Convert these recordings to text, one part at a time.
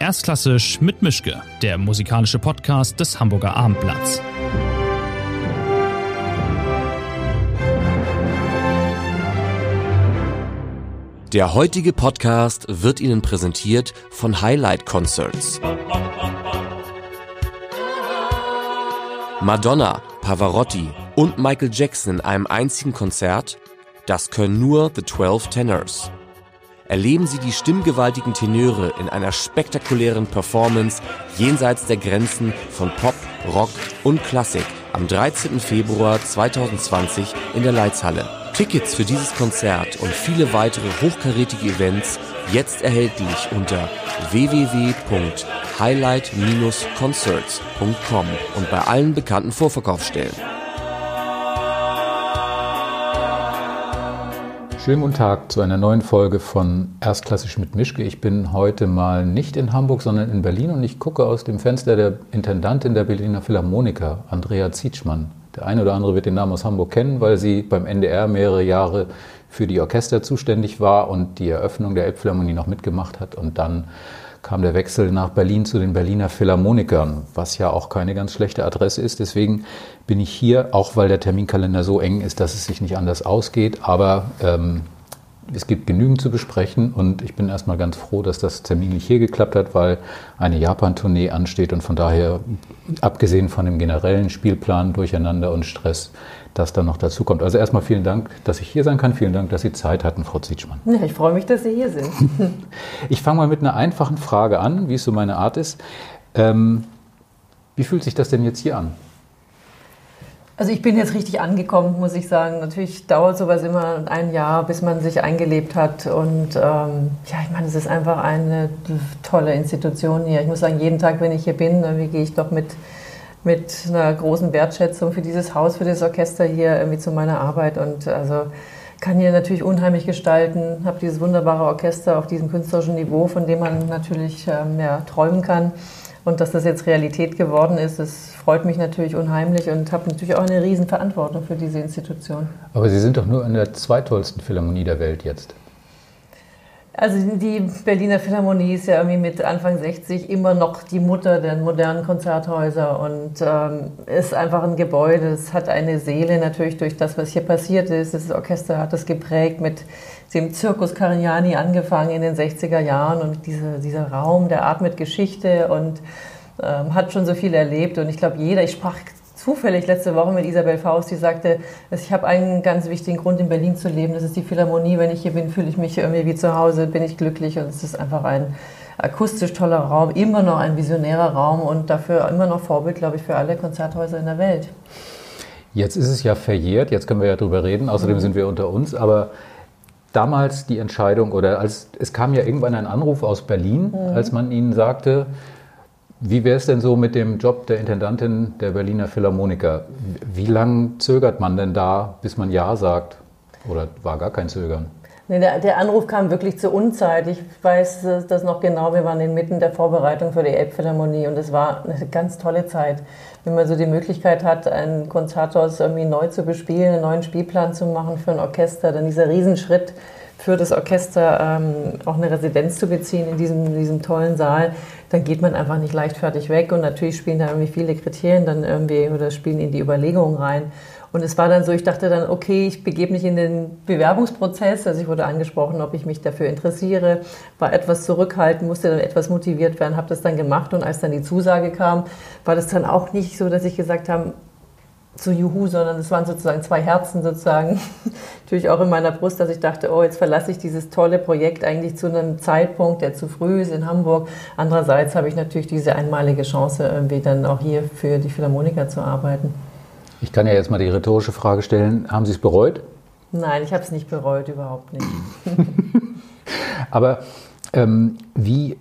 Erstklassisch mit Mischke, der musikalische Podcast des Hamburger Abendblatts. Der heutige Podcast wird Ihnen präsentiert von Highlight Concerts. Madonna, Pavarotti und Michael Jackson in einem einzigen Konzert? Das können nur The 12 Tenors erleben Sie die stimmgewaltigen Tenöre in einer spektakulären Performance jenseits der Grenzen von Pop, Rock und Klassik am 13. Februar 2020 in der Leitzhalle. Tickets für dieses Konzert und viele weitere hochkarätige Events jetzt erhältlich unter www.highlight-concerts.com und bei allen bekannten Vorverkaufsstellen. Schönen guten Tag zu einer neuen Folge von Erstklassisch mit Mischke. Ich bin heute mal nicht in Hamburg, sondern in Berlin und ich gucke aus dem Fenster der Intendantin der Berliner Philharmoniker, Andrea Zietschmann. Der eine oder andere wird den Namen aus Hamburg kennen, weil sie beim NDR mehrere Jahre für die Orchester zuständig war und die Eröffnung der Elbphilharmonie noch mitgemacht hat und dann kam der Wechsel nach Berlin zu den Berliner Philharmonikern, was ja auch keine ganz schlechte Adresse ist. Deswegen bin ich hier, auch weil der Terminkalender so eng ist, dass es sich nicht anders ausgeht. Aber ähm, es gibt genügend zu besprechen und ich bin erstmal ganz froh, dass das terminlich hier geklappt hat, weil eine Japan-Tournee ansteht und von daher, abgesehen von dem generellen Spielplan, Durcheinander und Stress, das dann noch dazu kommt. Also erstmal vielen Dank, dass ich hier sein kann. Vielen Dank, dass Sie Zeit hatten, Frau Zietschmann. Ja, ich freue mich, dass Sie hier sind. ich fange mal mit einer einfachen Frage an, wie es so meine Art ist. Ähm, wie fühlt sich das denn jetzt hier an? Also ich bin jetzt richtig angekommen, muss ich sagen. Natürlich dauert sowas immer ein Jahr, bis man sich eingelebt hat. Und ähm, ja, ich meine, es ist einfach eine tolle Institution hier. Ich muss sagen, jeden Tag, wenn ich hier bin, wie gehe ich doch mit mit einer großen Wertschätzung für dieses Haus, für das Orchester hier irgendwie zu meiner Arbeit und also kann hier natürlich unheimlich gestalten, habe dieses wunderbare Orchester auf diesem künstlerischen Niveau, von dem man natürlich ähm, ja, träumen kann. Und dass das jetzt Realität geworden ist, das freut mich natürlich unheimlich und habe natürlich auch eine Riesenverantwortung für diese Institution. Aber Sie sind doch nur in der zweitollsten Philharmonie der Welt jetzt. Also die Berliner Philharmonie ist ja irgendwie mit Anfang 60 immer noch die Mutter der modernen Konzerthäuser und ähm, ist einfach ein Gebäude. Es hat eine Seele natürlich durch das, was hier passiert ist. Das Orchester hat das geprägt mit dem Zirkus Carignani angefangen in den 60er Jahren und diese, dieser Raum, der atmet Geschichte und ähm, hat schon so viel erlebt. Und ich glaube, jeder, ich sprach zufällig letzte Woche mit Isabel Faust, die sagte, ich habe einen ganz wichtigen Grund in Berlin zu leben, das ist die Philharmonie. Wenn ich hier bin, fühle ich mich irgendwie wie zu Hause, bin ich glücklich und es ist einfach ein akustisch toller Raum, immer noch ein visionärer Raum und dafür immer noch Vorbild, glaube ich, für alle Konzerthäuser in der Welt. Jetzt ist es ja verjährt, jetzt können wir ja drüber reden, außerdem mhm. sind wir unter uns, aber damals die Entscheidung oder als es kam ja irgendwann ein Anruf aus Berlin, mhm. als man ihnen sagte, wie wäre es denn so mit dem Job der Intendantin der Berliner Philharmoniker? Wie lange zögert man denn da, bis man Ja sagt? Oder war gar kein Zögern? Nee, der, der, Anruf kam wirklich zur Unzeit. Ich weiß das noch genau. Wir waren inmitten der Vorbereitung für die Elbphilharmonie und es war eine ganz tolle Zeit. Wenn man so die Möglichkeit hat, ein Konzerthaus irgendwie neu zu bespielen, einen neuen Spielplan zu machen für ein Orchester, dann dieser Riesenschritt für das Orchester ähm, auch eine Residenz zu beziehen in diesem, diesem tollen Saal, dann geht man einfach nicht leichtfertig weg. Und natürlich spielen da irgendwie viele Kriterien dann irgendwie oder spielen in die Überlegungen rein. Und es war dann so, ich dachte dann, okay, ich begebe mich in den Bewerbungsprozess. Also ich wurde angesprochen, ob ich mich dafür interessiere, war etwas zurückhalten, musste dann etwas motiviert werden, habe das dann gemacht. Und als dann die Zusage kam, war das dann auch nicht so, dass ich gesagt habe, zu Juhu, sondern es waren sozusagen zwei Herzen sozusagen. Natürlich auch in meiner Brust, dass ich dachte, oh, jetzt verlasse ich dieses tolle Projekt eigentlich zu einem Zeitpunkt, der zu früh ist in Hamburg. Andererseits habe ich natürlich diese einmalige Chance, irgendwie dann auch hier für die Philharmoniker zu arbeiten. Ich kann ja jetzt mal die rhetorische Frage stellen, haben Sie es bereut? Nein, ich habe es nicht bereut, überhaupt nicht. Aber ähm, wie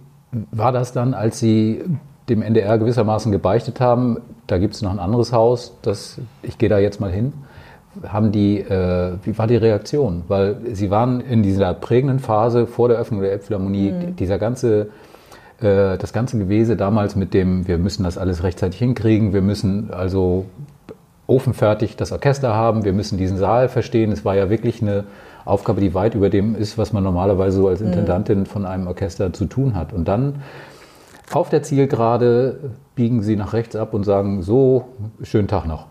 war das dann, als Sie dem NDR gewissermaßen gebeichtet haben, da gibt es noch ein anderes Haus, das, ich gehe da jetzt mal hin. Haben die, äh, wie war die Reaktion? Weil sie waren in dieser prägenden Phase vor der Öffnung der Elbphilharmonie, mhm. dieser ganze, äh, das ganze Gewese damals mit dem, wir müssen das alles rechtzeitig hinkriegen, wir müssen also ofenfertig das Orchester haben, wir müssen diesen Saal verstehen. Es war ja wirklich eine Aufgabe, die weit über dem ist, was man normalerweise so als mhm. Intendantin von einem Orchester zu tun hat. Und dann auf der Zielgerade biegen Sie nach rechts ab und sagen, so, schönen Tag noch.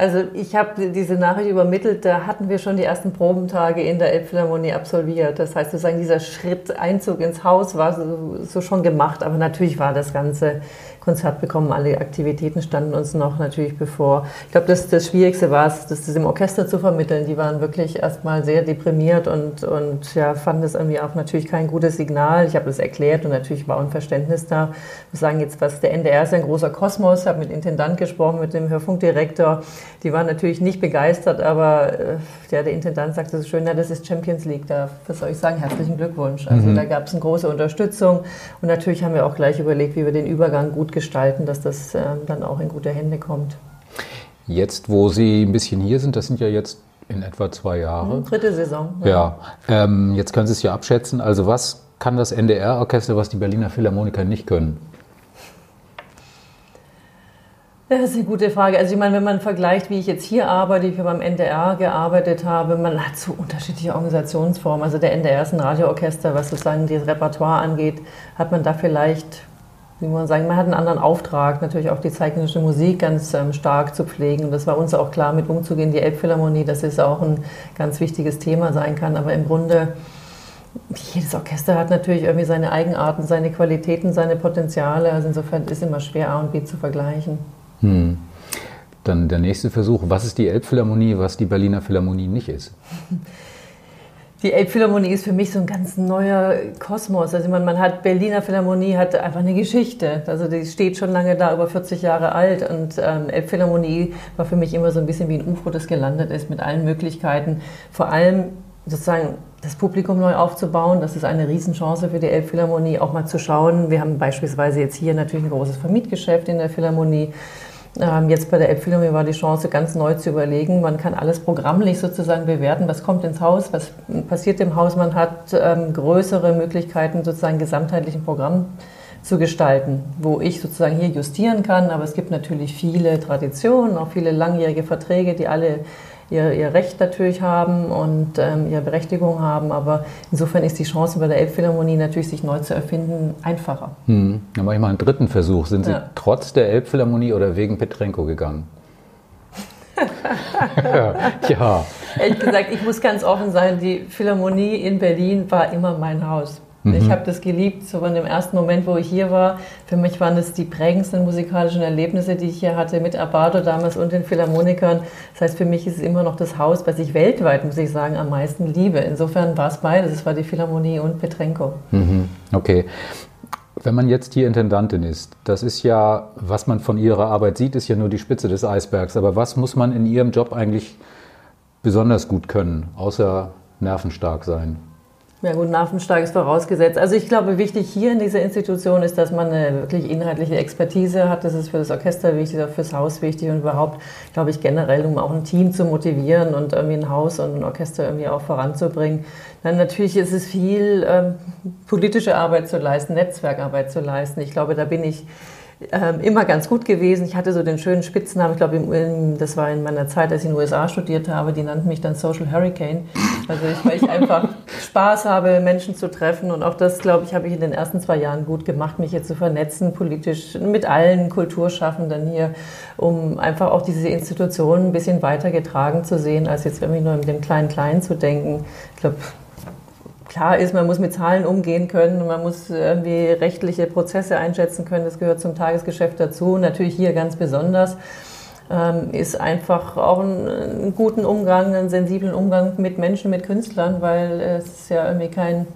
Also ich habe diese Nachricht übermittelt, da hatten wir schon die ersten Probentage in der Elbphilharmonie absolviert. Das heißt sozusagen dieser Schritt, Einzug ins Haus war so, so schon gemacht, aber natürlich war das Ganze Konzert bekommen. Alle Aktivitäten standen uns noch natürlich bevor. Ich glaube, das, das Schwierigste war es, das dem Orchester zu vermitteln. Die waren wirklich erstmal sehr deprimiert und, und ja, fanden das irgendwie auch natürlich kein gutes Signal. Ich habe das erklärt und natürlich war Unverständnis da. Wir sagen jetzt, was der NDR ist ein großer Kosmos. Ich habe mit Intendant gesprochen, mit dem Hörfunkdirektor. Die waren natürlich nicht begeistert, aber äh, ja, der Intendant sagte so schön, ja, das ist Champions League. Da, was soll ich sagen, herzlichen Glückwunsch. Also mhm. da gab es eine große Unterstützung und natürlich haben wir auch gleich überlegt, wie wir den Übergang gut gestalten, dass das äh, dann auch in gute Hände kommt. Jetzt, wo Sie ein bisschen hier sind, das sind ja jetzt in etwa zwei Jahre. Hm, dritte Saison. Ja, ja. Ähm, jetzt können Sie es ja abschätzen. Also was kann das NDR-Orchester, was die Berliner Philharmoniker nicht können? Das ist eine gute Frage. Also ich meine, wenn man vergleicht, wie ich jetzt hier arbeite, wie ich beim NDR gearbeitet habe, man hat so unterschiedliche Organisationsformen. Also der NDR ist ein Radioorchester, was sozusagen das Repertoire angeht, hat man da vielleicht wie man sagen, man hat einen anderen Auftrag, natürlich auch die zeitgenössische Musik ganz ähm, stark zu pflegen. Und das war uns auch klar, mit umzugehen. Die Elbphilharmonie, dass es auch ein ganz wichtiges Thema sein kann. Aber im Grunde, jedes Orchester hat natürlich irgendwie seine Eigenarten, seine Qualitäten, seine Potenziale. Also insofern ist es immer schwer, A und B zu vergleichen. Hm. Dann der nächste Versuch. Was ist die Elbphilharmonie, was die Berliner Philharmonie nicht ist? Die Elbphilharmonie ist für mich so ein ganz neuer Kosmos. Also man, man hat Berliner Philharmonie hat einfach eine Geschichte. Also die steht schon lange da, über 40 Jahre alt. Und ähm, Elbphilharmonie war für mich immer so ein bisschen wie ein UFO, das gelandet ist mit allen Möglichkeiten. Vor allem sozusagen das Publikum neu aufzubauen. Das ist eine Riesenchance für die Elbphilharmonie, auch mal zu schauen. Wir haben beispielsweise jetzt hier natürlich ein großes Vermietgeschäft in der Philharmonie. Ähm, jetzt bei der Elbphilharmonie war die Chance, ganz neu zu überlegen. Man kann alles programmlich sozusagen bewerten. Was kommt ins Haus? Was passiert im Haus? Man hat ähm, größere Möglichkeiten, sozusagen gesamtheitlichen Programm zu gestalten, wo ich sozusagen hier justieren kann. Aber es gibt natürlich viele Traditionen, auch viele langjährige Verträge, die alle ihr, ihr Recht natürlich haben und ähm, ihre Berechtigung haben. Aber insofern ist die Chance bei der Elbphilharmonie natürlich, sich neu zu erfinden, einfacher. Hm. Dann mache ich mal einen dritten Versuch. Sind Sie ja. trotz der Elbphilharmonie oder wegen Petrenko gegangen? ja. ja. Ehrlich gesagt, ich muss ganz offen sein, die Philharmonie in Berlin war immer mein Haus. Mhm. Ich habe das geliebt, so in dem ersten Moment, wo ich hier war. Für mich waren das die prägendsten musikalischen Erlebnisse, die ich hier hatte mit Abado damals und den Philharmonikern. Das heißt, für mich ist es immer noch das Haus, was ich weltweit, muss ich sagen, am meisten liebe. Insofern war es beides. Es war die Philharmonie und Petrenko. Mhm. Okay. Wenn man jetzt hier Intendantin ist, das ist ja, was man von Ihrer Arbeit sieht, ist ja nur die Spitze des Eisbergs. Aber was muss man in Ihrem Job eigentlich besonders gut können, außer nervenstark sein? Ja gut, nervenstark ist vorausgesetzt. Also ich glaube, wichtig hier in dieser Institution ist, dass man eine wirklich inhaltliche Expertise hat. Das ist für das Orchester wichtig, auch fürs Haus wichtig und überhaupt, glaube ich, generell, um auch ein Team zu motivieren und irgendwie ein Haus und ein Orchester irgendwie auch voranzubringen. Dann natürlich ist es viel ähm, politische Arbeit zu leisten, Netzwerkarbeit zu leisten. Ich glaube, da bin ich ähm, immer ganz gut gewesen. Ich hatte so den schönen Spitznamen, ich glaube, das war in meiner Zeit, als ich in den USA studiert habe, die nannten mich dann Social Hurricane. Also ich, weil ich einfach Spaß habe, Menschen zu treffen und auch das, glaube ich, habe ich in den ersten zwei Jahren gut gemacht, mich jetzt zu vernetzen, politisch mit allen Kulturschaffenden hier, um einfach auch diese Institutionen ein bisschen weiter getragen zu sehen, als jetzt irgendwie nur mit dem Kleinen-Kleinen zu denken. Ich glaube, klar ist, man muss mit Zahlen umgehen können, man muss irgendwie rechtliche Prozesse einschätzen können, das gehört zum Tagesgeschäft dazu. Natürlich hier ganz besonders ähm, ist einfach auch einen, guten Umgang, einen sensiblen Umgang mit Menschen, mit Künstlern, weil es ist ja irgendwie kein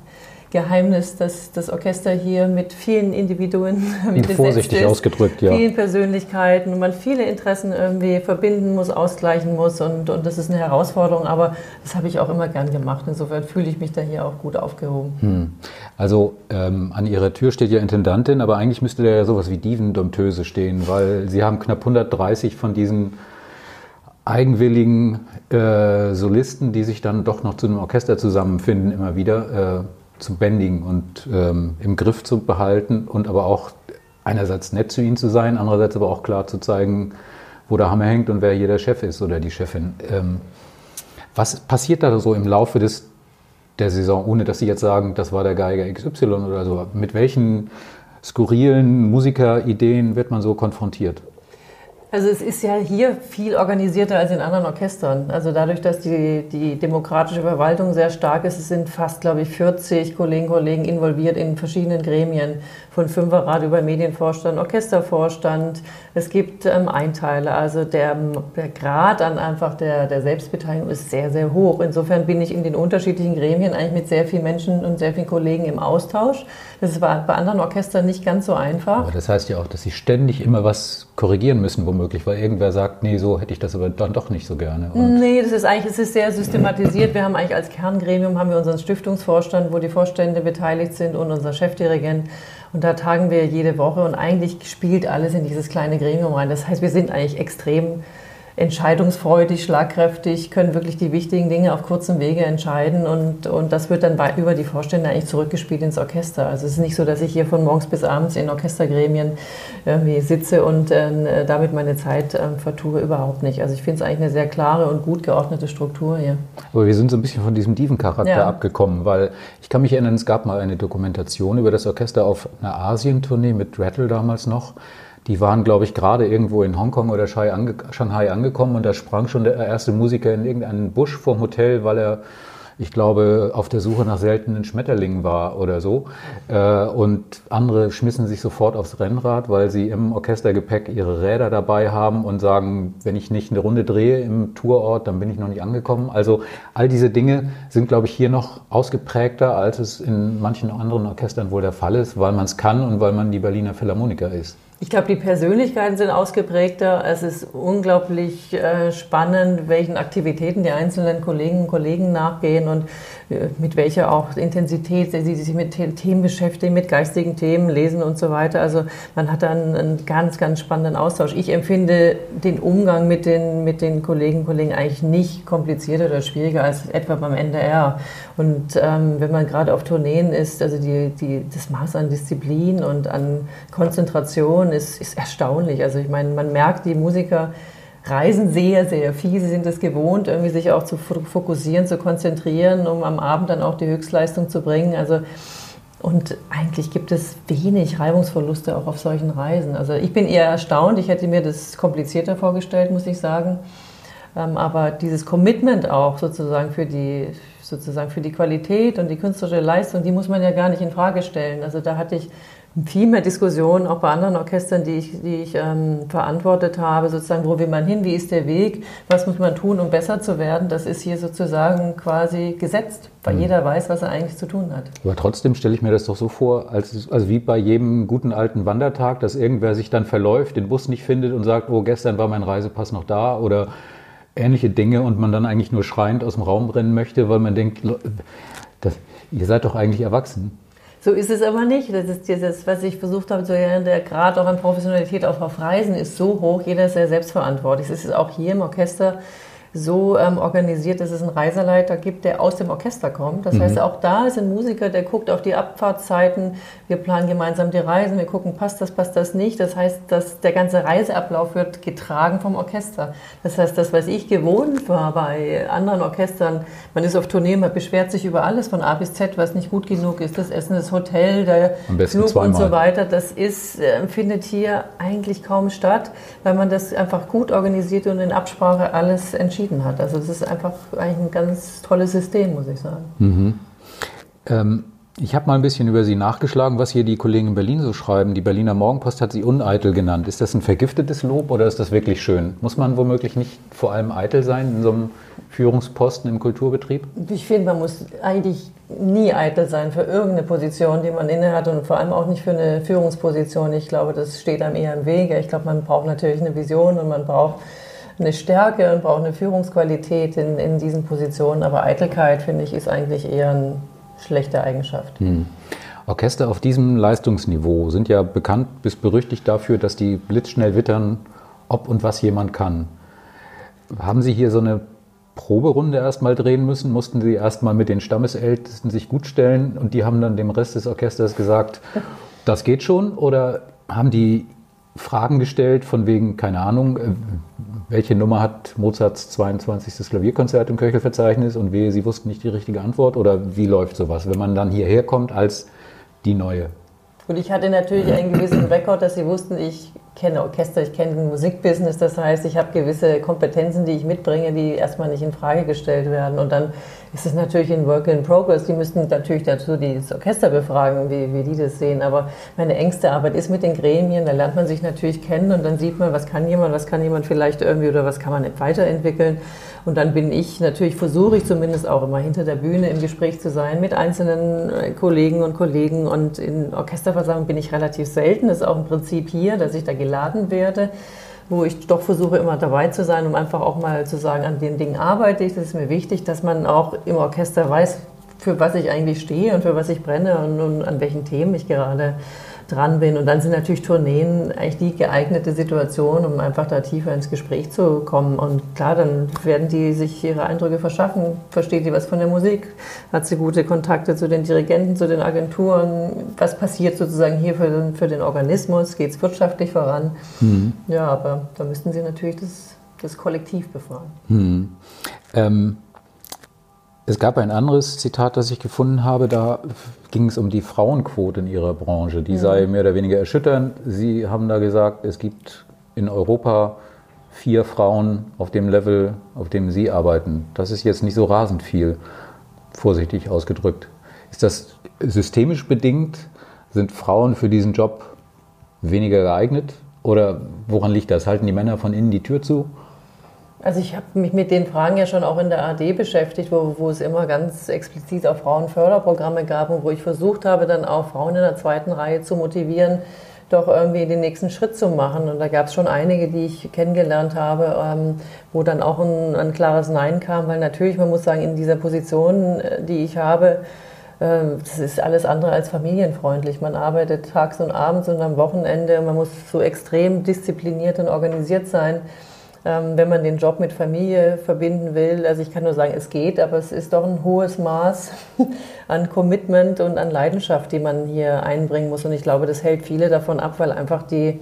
Geheimnis, dass das Orchester hier mit vielen Individuen mit vorsichtig ist, ausgedrückt, ja. vielen Persönlichkeiten und man viele Interessen irgendwie verbinden muss, ausgleichen muss und, und das ist eine Herausforderung, aber das habe ich auch immer gern gemacht. Insofern fühle ich mich da hier auch gut aufgehoben. Hm. Also ähm, an Ihrer Tür steht ja Intendantin, aber eigentlich müsste da ja sowas wie Divendompteuse stehen, weil Sie haben knapp 130 von diesen eigenwilligen äh, Solisten, die sich dann doch noch zu einem Orchester zusammenfinden, immer wieder. Äh, zu bändigen und ähm, im Griff zu behalten und aber auch einerseits nett zu ihnen zu sein, andererseits aber auch klar zu zeigen, wo der Hammer hängt und wer hier der Chef ist oder die Chefin. Ähm, was passiert da so im Laufe des, der Saison, ohne dass Sie jetzt sagen, das war der Geiger XY oder so? Mit welchen skurrilen Musikerideen wird man so konfrontiert? Also es ist ja hier viel organisierter als in anderen Orchestern. Also dadurch, dass die, die demokratische Verwaltung sehr stark ist, es sind fast, glaube ich, 40 Kolleginnen und Kollegen involviert in verschiedenen Gremien, von Fünferrat über Medienvorstand, Orchestervorstand. Es gibt ähm, Einteile. Also der, der Grad an einfach der, der Selbstbeteiligung ist sehr, sehr hoch. Insofern bin ich in den unterschiedlichen Gremien eigentlich mit sehr vielen Menschen und sehr vielen Kollegen im Austausch. Das war bei anderen Orchestern nicht ganz so einfach. Aber das heißt ja auch, dass sie ständig immer was korrigieren müssen, womöglich, weil irgendwer sagt, nee, so hätte ich das aber dann doch nicht so gerne. Und nee, das ist eigentlich, es ist sehr systematisiert. Wir haben eigentlich als Kerngremium haben wir unseren Stiftungsvorstand, wo die Vorstände beteiligt sind und unser Chefdirigent. Und da tagen wir jede Woche und eigentlich spielt alles in dieses kleine Gremium rein. Das heißt, wir sind eigentlich extrem entscheidungsfreudig, schlagkräftig, können wirklich die wichtigen Dinge auf kurzem Wege entscheiden und, und das wird dann bei, über die Vorstände eigentlich zurückgespielt ins Orchester. Also es ist nicht so, dass ich hier von morgens bis abends in Orchestergremien irgendwie sitze und äh, damit meine Zeit äh, vertue, überhaupt nicht. Also ich finde es eigentlich eine sehr klare und gut geordnete Struktur hier. Aber wir sind so ein bisschen von diesem Diven-Charakter ja. abgekommen, weil ich kann mich erinnern, es gab mal eine Dokumentation über das Orchester auf einer Asientournee mit Rattle damals noch. Die waren, glaube ich, gerade irgendwo in Hongkong oder Shanghai angekommen und da sprang schon der erste Musiker in irgendeinen Busch vorm Hotel, weil er, ich glaube, auf der Suche nach seltenen Schmetterlingen war oder so. Äh, und andere schmissen sich sofort aufs Rennrad, weil sie im Orchestergepäck ihre Räder dabei haben und sagen, wenn ich nicht eine Runde drehe im Tourort, dann bin ich noch nicht angekommen. Also all diese Dinge sind, glaube ich, hier noch ausgeprägter, als es in manchen anderen Orchestern wohl der Fall ist, weil man es kann und weil man die Berliner Philharmoniker ist. Ich glaube, die Persönlichkeiten sind ausgeprägter. Es ist unglaublich äh, spannend, welchen Aktivitäten die einzelnen Kolleginnen und Kollegen nachgehen und mit welcher auch Intensität sie sich mit Themen beschäftigen, mit geistigen Themen, lesen und so weiter. Also man hat dann einen ganz, ganz spannenden Austausch. Ich empfinde den Umgang mit den, mit den Kolleginnen und Kollegen eigentlich nicht komplizierter oder schwieriger als etwa beim NDR. Und ähm, wenn man gerade auf Tourneen ist, also die, die, das Maß an Disziplin und an Konzentration ist, ist erstaunlich. Also ich meine, man merkt, die Musiker reisen sehr, sehr viel. Sie sind es gewohnt, irgendwie sich auch zu fokussieren, zu konzentrieren, um am Abend dann auch die Höchstleistung zu bringen. Also und eigentlich gibt es wenig Reibungsverluste auch auf solchen Reisen. Also ich bin eher erstaunt. Ich hätte mir das komplizierter vorgestellt, muss ich sagen. Ähm, aber dieses Commitment auch sozusagen für die, sozusagen für die Qualität und die künstlerische Leistung, die muss man ja gar nicht in Frage stellen. Also da hatte ich viel mehr Diskussionen, auch bei anderen Orchestern, die ich, die ich ähm, verantwortet habe, sozusagen, wo will man hin, wie ist der Weg, was muss man tun, um besser zu werden. Das ist hier sozusagen quasi gesetzt, weil mhm. jeder weiß, was er eigentlich zu tun hat. Aber trotzdem stelle ich mir das doch so vor, als, also wie bei jedem guten alten Wandertag, dass irgendwer sich dann verläuft, den Bus nicht findet und sagt, oh, gestern war mein Reisepass noch da oder ähnliche Dinge und man dann eigentlich nur schreiend aus dem Raum rennen möchte, weil man denkt, das, ihr seid doch eigentlich erwachsen. So ist es aber nicht. Das ist dieses, was ich versucht habe zu erklären, der Grad auch an Professionalität auch auf Reisen ist so hoch, jeder ist sehr selbstverantwortlich. Es ist auch hier im Orchester so ähm, organisiert, dass es einen Reiseleiter gibt, der aus dem Orchester kommt. Das mhm. heißt, auch da ist ein Musiker, der guckt auf die Abfahrtszeiten. Wir planen gemeinsam die Reisen, wir gucken, passt das, passt das nicht. Das heißt, dass der ganze Reiseablauf wird getragen vom Orchester. Das heißt, das, was ich gewohnt war bei anderen Orchestern, man ist auf Tournee, man beschwert sich über alles von A bis Z, was nicht gut genug ist. Das Essen, das Hotel, der Flug zweimal. und so weiter. Das ist, äh, findet hier eigentlich kaum statt, weil man das einfach gut organisiert und in Absprache alles entschieden entschieden hat. Also es ist einfach eigentlich ein ganz tolles System, muss ich sagen. Mhm. Ähm, ich habe mal ein bisschen über Sie nachgeschlagen, was hier die Kollegen in Berlin so schreiben. Die Berliner Morgenpost hat Sie uneitel genannt. Ist das ein vergiftetes Lob oder ist das wirklich schön? Muss man womöglich nicht vor allem eitel sein in so einem Führungsposten im Kulturbetrieb? Ich finde, man muss eigentlich nie eitel sein für irgendeine Position, die man innehat und vor allem auch nicht für eine Führungsposition. Ich glaube, das steht einem eher im Wege. Ich glaube, man braucht natürlich eine Vision und man braucht eine Stärke und braucht eine Führungsqualität in, in diesen Positionen. Aber Eitelkeit, finde ich, ist eigentlich eher eine schlechte Eigenschaft. Hm. Orchester auf diesem Leistungsniveau sind ja bekannt bis berüchtigt dafür, dass die blitzschnell wittern, ob und was jemand kann. Haben Sie hier so eine Proberunde erstmal drehen müssen? Mussten Sie erstmal mit den Stammesältesten sich gut stellen und die haben dann dem Rest des Orchesters gesagt, das geht schon? Oder haben die Fragen gestellt von wegen, keine Ahnung, äh, welche Nummer hat Mozarts 22. Klavierkonzert im Köchelverzeichnis und wehe, Sie wussten nicht die richtige Antwort oder wie läuft sowas, wenn man dann hierher kommt als die Neue? Und ich hatte natürlich einen gewissen Rekord, dass sie wussten, ich kenne Orchester, ich kenne den Musikbusiness. Das heißt, ich habe gewisse Kompetenzen, die ich mitbringe, die erstmal nicht in Frage gestellt werden. Und dann ist es natürlich ein Work in Progress. Die müssten natürlich dazu das Orchester befragen, wie, wie die das sehen. Aber meine engste Arbeit ist mit den Gremien. Da lernt man sich natürlich kennen und dann sieht man, was kann jemand, was kann jemand vielleicht irgendwie oder was kann man weiterentwickeln. Und dann bin ich, natürlich versuche ich zumindest auch immer hinter der Bühne im Gespräch zu sein mit einzelnen äh, Kollegen und Kollegen. Und in Orchesterversammlungen bin ich relativ selten. Das ist auch ein Prinzip hier, dass ich da geladen werde wo ich doch versuche, immer dabei zu sein, um einfach auch mal zu sagen, an den Dingen arbeite ich. Das ist mir wichtig, dass man auch im Orchester weiß, für was ich eigentlich stehe und für was ich brenne und, und an welchen Themen ich gerade dran bin. Und dann sind natürlich Tourneen eigentlich die geeignete Situation, um einfach da tiefer ins Gespräch zu kommen. Und klar, dann werden die sich ihre Eindrücke verschaffen. Versteht die was von der Musik? Hat sie gute Kontakte zu den Dirigenten, zu den Agenturen? Was passiert sozusagen hier für den, für den Organismus? Geht es wirtschaftlich voran? Mhm. Ja, aber da müssten sie natürlich das, das Kollektiv befragen. Mhm. Ähm es gab ein anderes Zitat, das ich gefunden habe, da ging es um die Frauenquote in ihrer Branche. Die ja. sei mehr oder weniger erschütternd. Sie haben da gesagt, es gibt in Europa vier Frauen auf dem Level, auf dem Sie arbeiten. Das ist jetzt nicht so rasend viel, vorsichtig ausgedrückt. Ist das systemisch bedingt? Sind Frauen für diesen Job weniger geeignet? Oder woran liegt das? Halten die Männer von innen die Tür zu? Also ich habe mich mit den Fragen ja schon auch in der AD beschäftigt, wo, wo es immer ganz explizit auch Frauenförderprogramme gab und wo ich versucht habe, dann auch Frauen in der zweiten Reihe zu motivieren, doch irgendwie den nächsten Schritt zu machen. Und da gab es schon einige, die ich kennengelernt habe, ähm, wo dann auch ein, ein, klares Nein kam, weil natürlich, man muss sagen, in dieser Position, äh, die ich habe, äh, das ist alles andere als familienfreundlich. Man arbeitet tags und abends und am Wochenende. Man muss so extrem diszipliniert und organisiert sein ähm, wenn man den Job mit Familie verbinden will. Also ich kann nur sagen, es geht, aber es ist doch ein hohes Maß an Commitment und an Leidenschaft, die man hier einbringen muss. Und ich glaube, das hält viele davon ab, weil einfach die,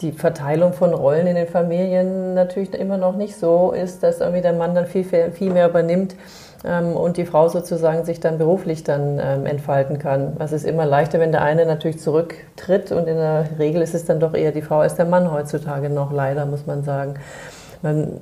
die Verteilung von Rollen in den Familien natürlich immer noch nicht so ist, dass irgendwie der Mann dann viel, viel mehr übernimmt ähm, und die Frau sozusagen sich dann beruflich dann ähm, entfalten kann. Was ist immer leichter, wenn der eine natürlich zurücktritt und in der Regel ist es dann doch eher die Frau als der Mann heutzutage noch, leider muss man sagen. Man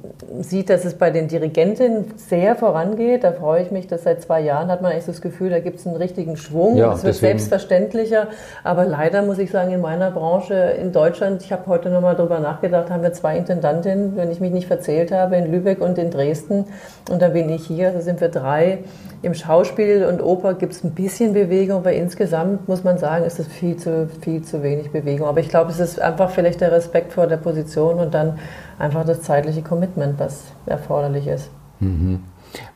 sieht, dass es bei den Dirigentinnen sehr vorangeht. Da freue ich mich, dass seit zwei Jahren hat man echt das Gefühl, da gibt es einen richtigen Schwung. Ja, es wird deswegen. selbstverständlicher. Aber leider muss ich sagen, in meiner Branche in Deutschland, ich habe heute nochmal darüber nachgedacht, haben wir zwei Intendantinnen, wenn ich mich nicht verzählt habe, in Lübeck und in Dresden. Und da bin ich hier, da sind wir drei. Im Schauspiel und Oper gibt es ein bisschen Bewegung, aber insgesamt muss man sagen, ist es viel zu, viel zu wenig Bewegung. Aber ich glaube, es ist einfach vielleicht der Respekt vor der Position und dann einfach das zeitliche Commitment, was erforderlich ist. Mhm.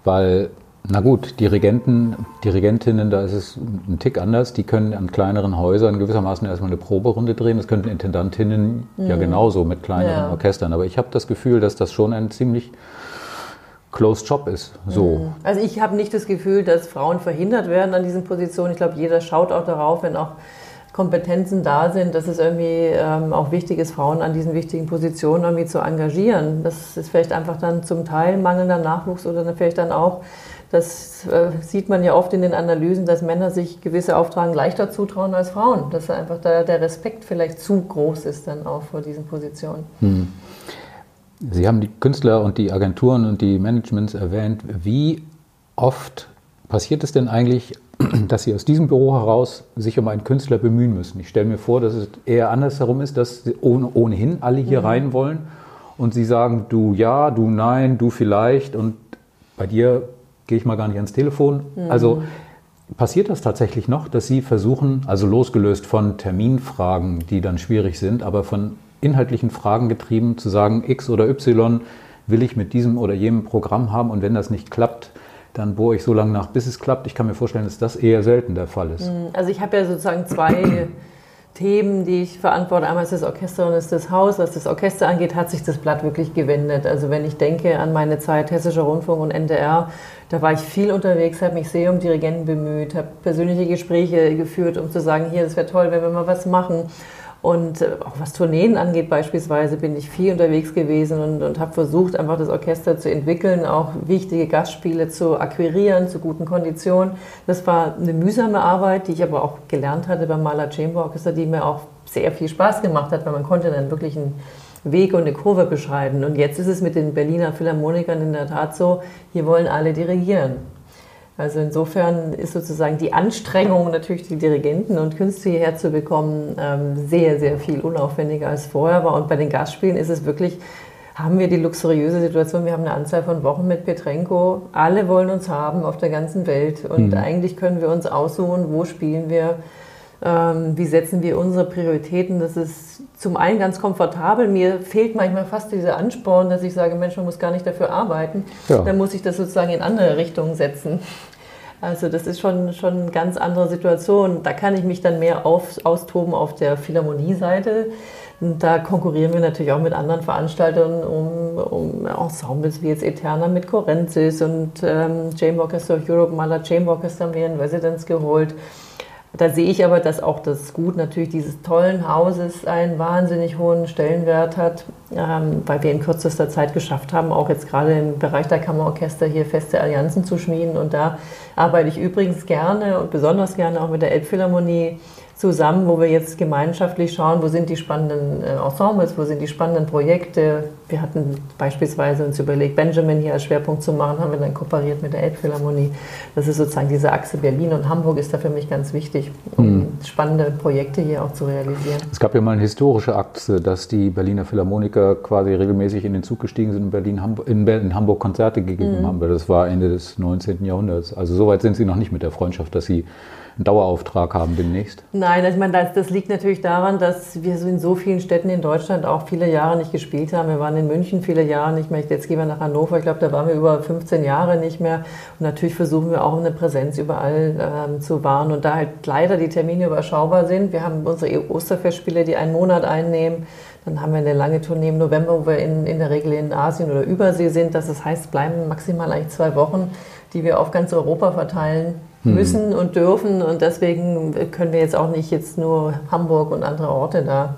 Weil, na gut, Dirigenten, Dirigentinnen, da ist es ein Tick anders. Die können an kleineren Häusern gewissermaßen erstmal eine Proberunde drehen. Das könnten Intendantinnen mhm. ja genauso mit kleineren ja. Orchestern. Aber ich habe das Gefühl, dass das schon ein ziemlich Closed Job ist. So. Mhm. Also ich habe nicht das Gefühl, dass Frauen verhindert werden an diesen Positionen. Ich glaube, jeder schaut auch darauf, wenn auch Kompetenzen da sind, dass es irgendwie ähm, auch wichtig ist, Frauen an diesen wichtigen Positionen irgendwie zu engagieren. Das ist vielleicht einfach dann zum Teil mangelnder Nachwuchs oder vielleicht dann auch, das äh, sieht man ja oft in den Analysen, dass Männer sich gewisse Auftragen leichter zutrauen als Frauen. Dass einfach da der Respekt vielleicht zu groß ist dann auch vor diesen Positionen. Hm. Sie haben die Künstler und die Agenturen und die Managements erwähnt. Wie oft passiert es denn eigentlich, dass Sie aus diesem Büro heraus sich um einen Künstler bemühen müssen? Ich stelle mir vor, dass es eher andersherum ist, dass Sie ohnehin alle hier mhm. rein wollen und Sie sagen, du ja, du nein, du vielleicht und bei dir gehe ich mal gar nicht ans Telefon. Mhm. Also passiert das tatsächlich noch, dass Sie versuchen, also losgelöst von Terminfragen, die dann schwierig sind, aber von inhaltlichen Fragen getrieben, zu sagen, X oder Y will ich mit diesem oder jenem Programm haben und wenn das nicht klappt, dann bohre ich so lange nach, bis es klappt. Ich kann mir vorstellen, dass das eher selten der Fall ist. Hm, also ich habe ja sozusagen zwei Themen, die ich verantworte. Einmal ist das Orchester und ist das Haus. Was das Orchester angeht, hat sich das Blatt wirklich gewendet. Also wenn ich denke an meine Zeit Hessischer Rundfunk und NDR, da war ich viel unterwegs, habe mich sehr um Dirigenten bemüht, habe persönliche Gespräche geführt, um zu sagen, hier, das wäre toll, wenn wir mal was machen. Und äh, auch was Tourneen angeht beispielsweise, bin ich viel unterwegs gewesen und, und habe versucht, einfach das Orchester zu entwickeln, auch wichtige Gastspiele zu akquirieren, zu guten Konditionen. Das war eine mühsame Arbeit, die ich aber auch gelernt hatte beim Maler Chamber Orchester, die mir auch sehr viel Spaß gemacht hat, weil man konnte dann wirklich einen Weg und eine Kurve beschreiben. Und jetzt ist es mit den Berliner Philharmonikern in der Tat so, hier wollen alle dirigieren. Also insofern ist sozusagen die Anstrengung, natürlich die Dirigenten und Künstler hierher zu bekommen, ähm, sehr, sehr viel unaufwendiger als vorher war. Und bei den Gastspielen ist es wirklich, haben wir die luxuriöse Situation, wir haben eine Anzahl von Wochen mit Petrenko. Alle wollen uns haben auf der ganzen Welt. Und mhm. eigentlich können wir uns aussuchen, wo spielen wir, ähm, wie setzen wir unsere Prioritäten. Das ist zum einen ganz komfortabel. Mir fehlt manchmal fast dieser Ansporn, dass ich sage, Mensch, man muss gar nicht dafür arbeiten. Ja. Dann muss ich das sozusagen in andere Richtungen setzen. Also das ist schon, schon eine ganz andere Situation. Da kann ich mich dann mehr auf, austoben auf der Philharmonie-Seite. Da konkurrieren wir natürlich auch mit anderen Veranstaltern um, um Ensembles wie jetzt Eterna mit Corenzis und ähm, Chamber Orchestra of Europe, Maler Chamber Orchestra haben wir in Residence geholt. Da sehe ich aber, dass auch das Gut natürlich dieses tollen Hauses einen wahnsinnig hohen Stellenwert hat, ähm, weil wir in kürzester Zeit geschafft haben, auch jetzt gerade im Bereich der Kammerorchester hier feste Allianzen zu schmieden. Und da arbeite ich übrigens gerne und besonders gerne auch mit der Elbphilharmonie zusammen, wo wir jetzt gemeinschaftlich schauen, wo sind die spannenden äh, Ensembles, wo sind die spannenden Projekte. Wir hatten beispielsweise uns überlegt, Benjamin hier als Schwerpunkt zu machen, haben wir dann kooperiert mit der Elbphilharmonie. Das ist sozusagen diese Achse Berlin und Hamburg ist da für mich ganz wichtig, um mhm. spannende Projekte hier auch zu realisieren. Es gab ja mal eine historische Achse, dass die Berliner Philharmoniker quasi regelmäßig in den Zug gestiegen sind und Berlin, in, in Hamburg Konzerte gegeben mhm. haben. Das war Ende des 19. Jahrhunderts. Also soweit sind sie noch nicht mit der Freundschaft, dass sie einen Dauerauftrag haben demnächst? Nein, ich meine, das, das, liegt natürlich daran, dass wir so in so vielen Städten in Deutschland auch viele Jahre nicht gespielt haben. Wir waren in München viele Jahre nicht mehr. Jetzt gehen wir nach Hannover. Ich glaube, da waren wir über 15 Jahre nicht mehr. Und natürlich versuchen wir auch eine Präsenz überall ähm, zu wahren. Und da halt leider die Termine überschaubar sind. Wir haben unsere Osterfestspiele, die einen Monat einnehmen. Dann haben wir eine lange Tournee im November, wo wir in, in der Regel in Asien oder Übersee sind. Das heißt, bleiben maximal eigentlich zwei Wochen, die wir auf ganz Europa verteilen. Müssen und dürfen. Und deswegen können wir jetzt auch nicht jetzt nur Hamburg und andere Orte da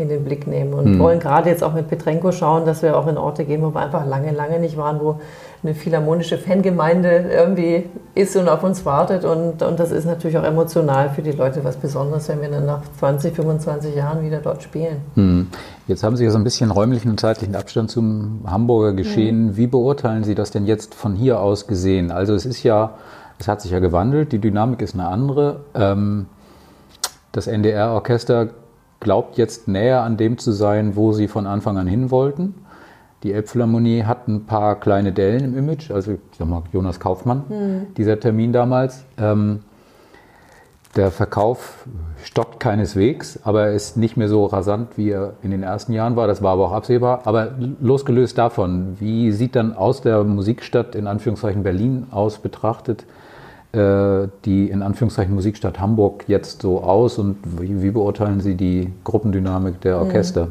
in den Blick nehmen und hm. wollen gerade jetzt auch mit Petrenko schauen, dass wir auch in Orte gehen, wo wir einfach lange, lange nicht waren, wo eine philharmonische Fangemeinde irgendwie ist und auf uns wartet. Und, und das ist natürlich auch emotional für die Leute was Besonderes, wenn wir dann nach 20, 25 Jahren wieder dort spielen. Hm. Jetzt haben Sie ja so ein bisschen räumlichen und zeitlichen Abstand zum Hamburger Geschehen. Hm. Wie beurteilen Sie das denn jetzt von hier aus gesehen? Also es ist ja es hat sich ja gewandelt, die Dynamik ist eine andere. Ähm, das NDR-Orchester glaubt jetzt näher an dem zu sein, wo sie von Anfang an hin wollten. Die Elbphilharmonie hat ein paar kleine Dellen im Image, also ich sag mal Jonas Kaufmann, mhm. dieser Termin damals. Ähm, der Verkauf stockt keineswegs, aber er ist nicht mehr so rasant, wie er in den ersten Jahren war. Das war aber auch absehbar. Aber losgelöst davon, wie sieht dann aus der Musikstadt in Anführungszeichen Berlin aus betrachtet äh, die in Anführungszeichen Musikstadt Hamburg jetzt so aus und wie, wie beurteilen Sie die Gruppendynamik der mhm. Orchester?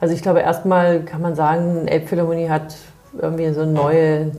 Also ich glaube, erstmal kann man sagen, Elbphilharmonie hat irgendwie so eine neue,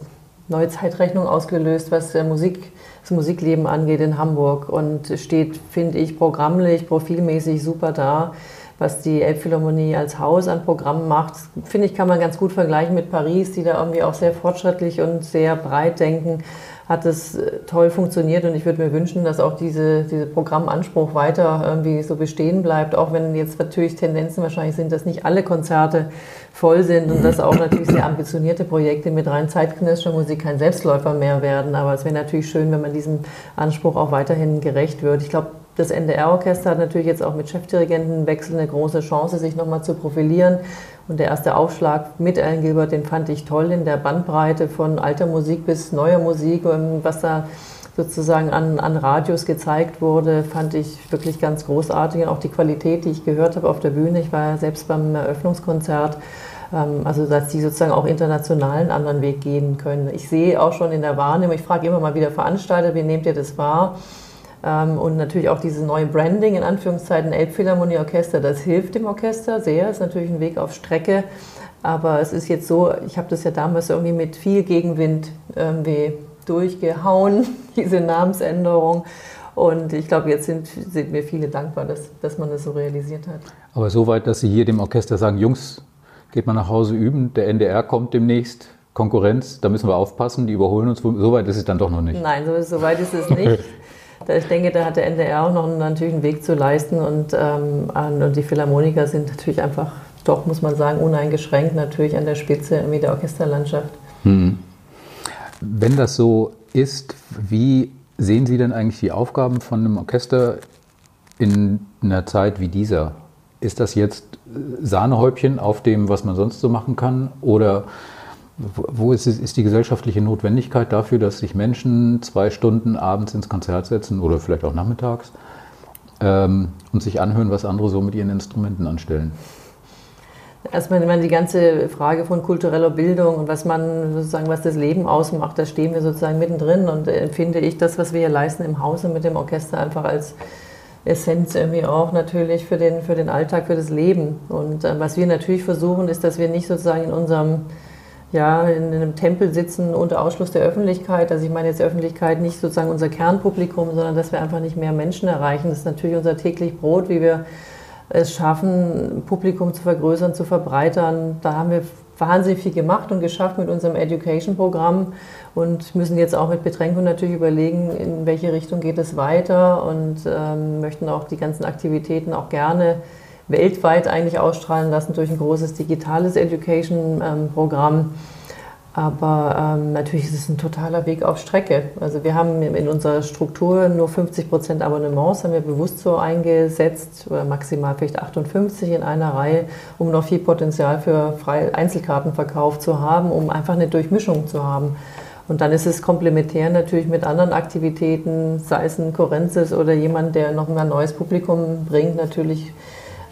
neue Zeitrechnung ausgelöst, was Musik, das Musikleben angeht in Hamburg und steht, finde ich, programmlich, profilmäßig super da. Was die Elbphilharmonie als Haus an Programmen macht, finde ich, kann man ganz gut vergleichen mit Paris, die da irgendwie auch sehr fortschrittlich und sehr breit denken hat es äh, toll funktioniert und ich würde mir wünschen, dass auch diese, diese Programmanspruch weiter irgendwie so bestehen bleibt, auch wenn jetzt natürlich Tendenzen wahrscheinlich sind, dass nicht alle Konzerte voll sind und dass auch natürlich sehr ambitionierte Projekte mit rein zeitgenössischer Musik kein Selbstläufer mehr werden. Aber es wäre natürlich schön, wenn man diesem Anspruch auch weiterhin gerecht wird. Ich glaube, das NDR-Orchester hat natürlich jetzt auch mit Chefdirigentenwechsel eine große Chance, sich nochmal zu profilieren. Und der erste Aufschlag mit Alan Gilbert, den fand ich toll in der Bandbreite von alter Musik bis neuer Musik, was da sozusagen an, an Radios gezeigt wurde, fand ich wirklich ganz großartig. Und auch die Qualität, die ich gehört habe auf der Bühne. Ich war ja selbst beim Eröffnungskonzert. Ähm, also, dass die sozusagen auch international einen anderen Weg gehen können. Ich sehe auch schon in der Wahrnehmung, ich frage immer mal wieder Veranstalter, wie nehmt ihr das wahr? Ähm, und natürlich auch dieses neue Branding, in Anführungszeichen Elbphilharmonie Orchester, das hilft dem Orchester sehr, ist natürlich ein Weg auf Strecke. Aber es ist jetzt so, ich habe das ja damals irgendwie mit viel Gegenwind irgendwie durchgehauen, diese Namensänderung. Und ich glaube, jetzt sind, sind mir viele dankbar, dass, dass man das so realisiert hat. Aber so weit, dass Sie hier dem Orchester sagen, Jungs, geht mal nach Hause üben, der NDR kommt demnächst, Konkurrenz, da müssen wir aufpassen, die überholen uns. So weit ist es dann doch noch nicht. Nein, so, so weit ist es nicht. ich denke, da hat der NDR auch noch natürlich einen Weg zu leisten und, ähm, und die Philharmoniker sind natürlich einfach, doch muss man sagen, uneingeschränkt natürlich an der Spitze der Orchesterlandschaft. Hm. Wenn das so ist, wie sehen Sie denn eigentlich die Aufgaben von einem Orchester in einer Zeit wie dieser? Ist das jetzt Sahnehäubchen auf dem, was man sonst so machen kann? Oder wo ist, ist, die gesellschaftliche Notwendigkeit dafür, dass sich Menschen zwei Stunden abends ins Konzert setzen oder vielleicht auch nachmittags ähm, und sich anhören, was andere so mit ihren Instrumenten anstellen? Erstmal meine, die ganze Frage von kultureller Bildung und was man sozusagen, was das Leben ausmacht, da stehen wir sozusagen mittendrin und empfinde ich das, was wir hier leisten im Hause mit dem Orchester einfach als Essenz irgendwie auch natürlich für den, für den Alltag, für das Leben. Und äh, was wir natürlich versuchen, ist, dass wir nicht sozusagen in unserem ja, in einem Tempel sitzen unter Ausschluss der Öffentlichkeit. Also ich meine jetzt Öffentlichkeit nicht sozusagen unser Kernpublikum, sondern dass wir einfach nicht mehr Menschen erreichen. Das ist natürlich unser täglich Brot, wie wir es schaffen, Publikum zu vergrößern, zu verbreitern. Da haben wir wahnsinnig viel gemacht und geschafft mit unserem Education-Programm und müssen jetzt auch mit Betränko natürlich überlegen, in welche Richtung geht es weiter und ähm, möchten auch die ganzen Aktivitäten auch gerne weltweit eigentlich ausstrahlen lassen durch ein großes digitales Education-Programm. Aber ähm, natürlich ist es ein totaler Weg auf Strecke. Also wir haben in unserer Struktur nur 50 Prozent Abonnements, haben wir bewusst so eingesetzt, oder maximal vielleicht 58 in einer Reihe, um noch viel Potenzial für Einzelkartenverkauf zu haben, um einfach eine Durchmischung zu haben. Und dann ist es komplementär natürlich mit anderen Aktivitäten, sei es ein Korenzis oder jemand, der noch ein neues Publikum bringt, natürlich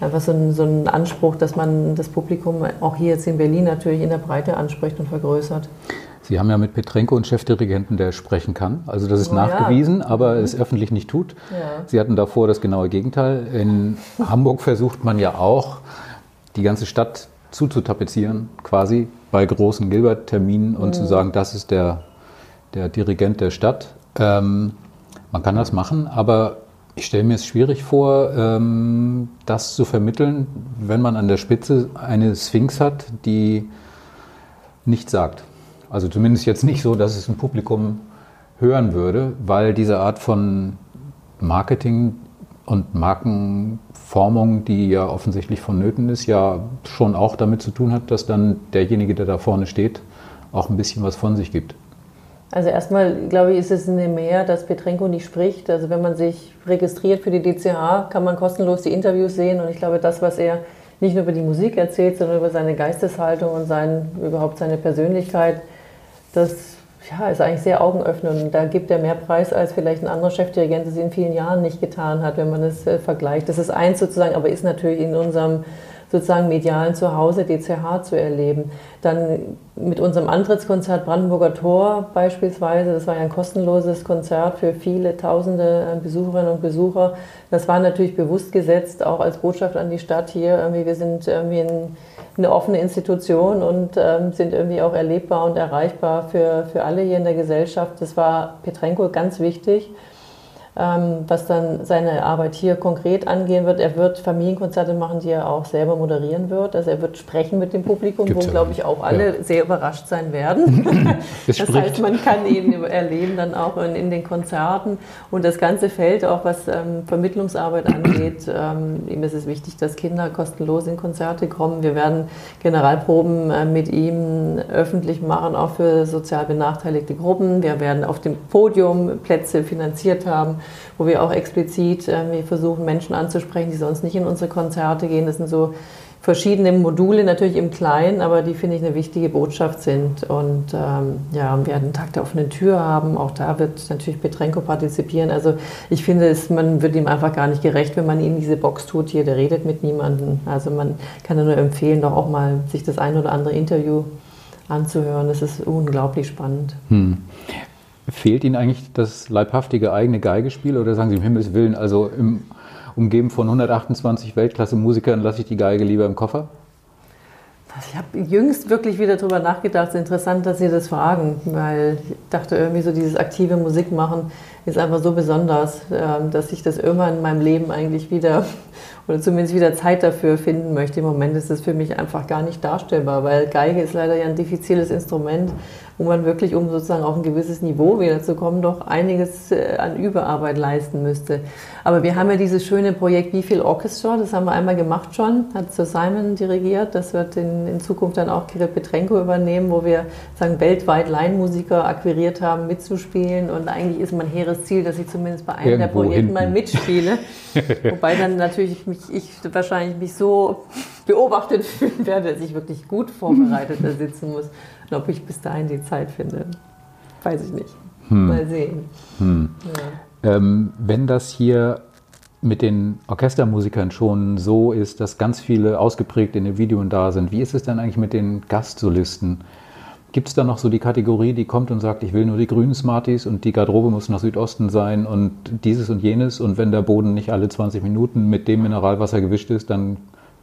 einfach so ein, so ein Anspruch, dass man das Publikum auch hier jetzt in Berlin natürlich in der Breite anspricht und vergrößert. Sie haben ja mit Petrenko einen Chefdirigenten, der sprechen kann. Also das ist oh, nachgewiesen, ja. aber mhm. es öffentlich nicht tut. Ja. Sie hatten davor das genaue Gegenteil. In Hamburg versucht man ja auch, die ganze Stadt zuzutapezieren, quasi bei großen Gilbert-Terminen und mhm. zu sagen, das ist der, der Dirigent der Stadt. Ähm, man kann das machen, aber ich stelle mir es schwierig vor, ähm, das zu vermitteln, wenn man an der Spitze eine Sphinx hat, die nichts sagt. Also zumindest jetzt nicht so, dass es ein Publikum hören würde, weil diese Art von Marketing und Markenformung, die ja offensichtlich vonnöten ist, ja schon auch damit zu tun hat, dass dann derjenige, der da vorne steht, auch ein bisschen was von sich gibt. Also erstmal, glaube ich, ist es eine Mehr, dass Petrenko nicht spricht. Also wenn man sich registriert für die DCH, kann man kostenlos die Interviews sehen. Und ich glaube, das, was er nicht nur über die Musik erzählt, sondern über seine Geisteshaltung und sein, überhaupt seine Persönlichkeit, das ja, ist eigentlich sehr augenöffnend. Und da gibt er mehr Preis, als vielleicht ein anderer Chefdirigent es in vielen Jahren nicht getan hat, wenn man es äh, vergleicht. Das ist eins sozusagen, aber ist natürlich in unserem sozusagen medialen Zuhause DCH zu erleben. Dann mit unserem Antrittskonzert Brandenburger Tor beispielsweise, das war ja ein kostenloses Konzert für viele tausende äh, Besucherinnen und Besucher. Das war natürlich bewusst gesetzt, auch als Botschaft an die Stadt hier. Irgendwie, wir sind irgendwie ein, eine offene Institution und ähm, sind irgendwie auch erlebbar und erreichbar für, für alle hier in der Gesellschaft. Das war Petrenko ganz wichtig. Ähm, was dann seine Arbeit hier konkret angehen wird. Er wird Familienkonzerte machen, die er auch selber moderieren wird. Also er wird sprechen mit dem Publikum, Gibt's wo, glaube ich, auch alle ja. sehr überrascht sein werden. das, das heißt, man kann ihn erleben dann auch in, in, den Konzerten. Und das ganze Feld, auch was ähm, Vermittlungsarbeit angeht, ähm, ihm ist es wichtig, dass Kinder kostenlos in Konzerte kommen. Wir werden Generalproben äh, mit ihm öffentlich machen, auch für sozial benachteiligte Gruppen. Wir werden auf dem Podium Plätze finanziert haben wo wir auch explizit äh, versuchen, Menschen anzusprechen, die sonst nicht in unsere Konzerte gehen. Das sind so verschiedene Module, natürlich im Kleinen, aber die, finde ich, eine wichtige Botschaft sind. Und ähm, ja, wir werden einen Tag der offenen Tür haben. Auch da wird natürlich Petrenko partizipieren. Also ich finde, es, man wird ihm einfach gar nicht gerecht, wenn man in diese Box tut hier. Der redet mit niemandem. Also man kann nur empfehlen, doch auch mal sich das ein oder andere Interview anzuhören. Das ist unglaublich spannend. Hm. Fehlt Ihnen eigentlich das leibhaftige eigene Geigespiel oder sagen Sie im Himmels Willen, also im umgeben von 128 Weltklasse-Musikern lasse ich die Geige lieber im Koffer? Ich habe jüngst wirklich wieder darüber nachgedacht. Es ist interessant, dass Sie das fragen, weil ich dachte irgendwie so dieses aktive Musik machen ist einfach so besonders, ähm, dass ich das irgendwann in meinem Leben eigentlich wieder oder zumindest wieder Zeit dafür finden möchte. Im Moment ist das für mich einfach gar nicht darstellbar, weil Geige ist leider ja ein diffiziles Instrument, wo man wirklich, um sozusagen auf ein gewisses Niveau wieder zu kommen, doch einiges äh, an Überarbeit leisten müsste. Aber wir haben ja dieses schöne Projekt Wie viel Orchestra, das haben wir einmal gemacht schon, hat Sir Simon dirigiert, das wird in, in Zukunft dann auch Kirill Petrenko übernehmen, wo wir sagen, weltweit Laienmusiker akquiriert haben, mitzuspielen und eigentlich ist mein hehres Ziel, dass ich zumindest bei einem Irgendwo der Projekte mal mitspiele. Wobei dann natürlich mich, ich wahrscheinlich mich so beobachtet fühlen werde, dass ich wirklich gut vorbereitet da sitzen muss. Und ob ich bis dahin die Zeit finde, weiß ich nicht. Hm. Mal sehen. Hm. Ja. Ähm, wenn das hier mit den Orchestermusikern schon so ist, dass ganz viele ausgeprägt in den Videos da sind, wie ist es denn eigentlich mit den Gastsolisten? Gibt es da noch so die Kategorie, die kommt und sagt, ich will nur die grünen Smarties und die Garderobe muss nach Südosten sein und dieses und jenes und wenn der Boden nicht alle 20 Minuten mit dem Mineralwasser gewischt ist, dann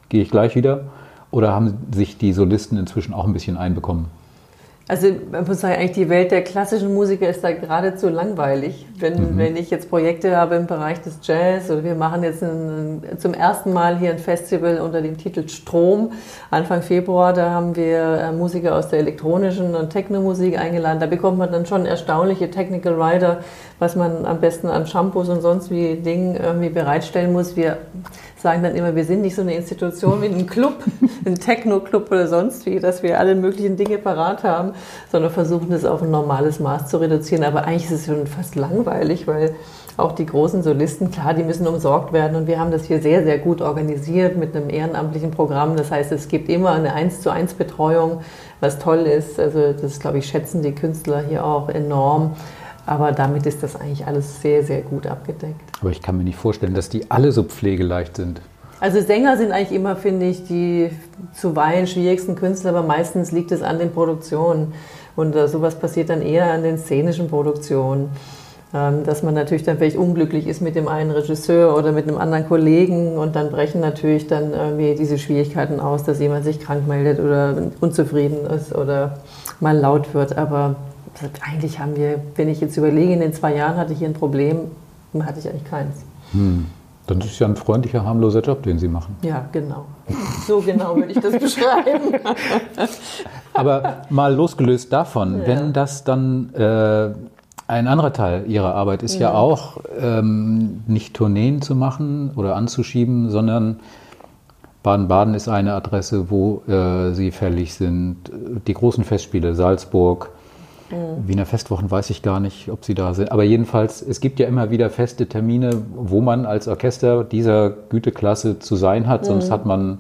gehe ich gleich wieder? Oder haben sich die Solisten inzwischen auch ein bisschen einbekommen? Also man muss sagen, eigentlich die Welt der klassischen Musiker ist da geradezu langweilig. Wenn, mhm. wenn ich jetzt Projekte habe im Bereich des Jazz oder wir machen jetzt ein, zum ersten Mal hier ein Festival unter dem Titel Strom. Anfang Februar, da haben wir äh, Musiker aus der elektronischen und Technomusik eingeladen. Da bekommt man dann schon erstaunliche Technical Rider, was man am besten an Shampoos und sonst wie Dingen irgendwie bereitstellen muss. Wir sagen dann immer, wir sind nicht so eine Institution wie ein Club, ein Techno-Club oder sonst wie, dass wir alle möglichen Dinge parat haben, sondern versuchen es auf ein normales Maß zu reduzieren. Aber eigentlich ist es schon fast langweilig, weil auch die großen Solisten, klar, die müssen umsorgt werden und wir haben das hier sehr, sehr gut organisiert mit einem ehrenamtlichen Programm. Das heißt, es gibt immer eine 1 zu 1 Betreuung, was toll ist. Also das, glaube ich, schätzen die Künstler hier auch enorm. Aber damit ist das eigentlich alles sehr, sehr gut abgedeckt. Aber ich kann mir nicht vorstellen, dass die alle so pflegeleicht sind. Also Sänger sind eigentlich immer, finde ich, die zuweilen schwierigsten Künstler, aber meistens liegt es an den Produktionen. Und äh, sowas passiert dann eher an den szenischen Produktionen. Ähm, dass man natürlich dann vielleicht unglücklich ist mit dem einen Regisseur oder mit einem anderen Kollegen und dann brechen natürlich dann irgendwie diese Schwierigkeiten aus, dass jemand sich krank meldet oder unzufrieden ist oder mal laut wird. Aber eigentlich haben wir, wenn ich jetzt überlege, in den zwei Jahren hatte ich hier ein Problem, hatte ich eigentlich keins. Hm. Dann ist es ja ein freundlicher, harmloser Job, den Sie machen. Ja, genau. So genau würde ich das beschreiben. Aber mal losgelöst davon, ja. wenn das dann äh, ein anderer Teil Ihrer Arbeit ist ja, ja auch ähm, nicht Tourneen zu machen oder anzuschieben, sondern Baden-Baden ist eine Adresse, wo äh, Sie fällig sind. Die großen Festspiele, Salzburg, Mhm. Wiener Festwochen weiß ich gar nicht, ob sie da sind. Aber jedenfalls, es gibt ja immer wieder feste Termine, wo man als Orchester dieser Güteklasse zu sein hat, mhm. sonst hat man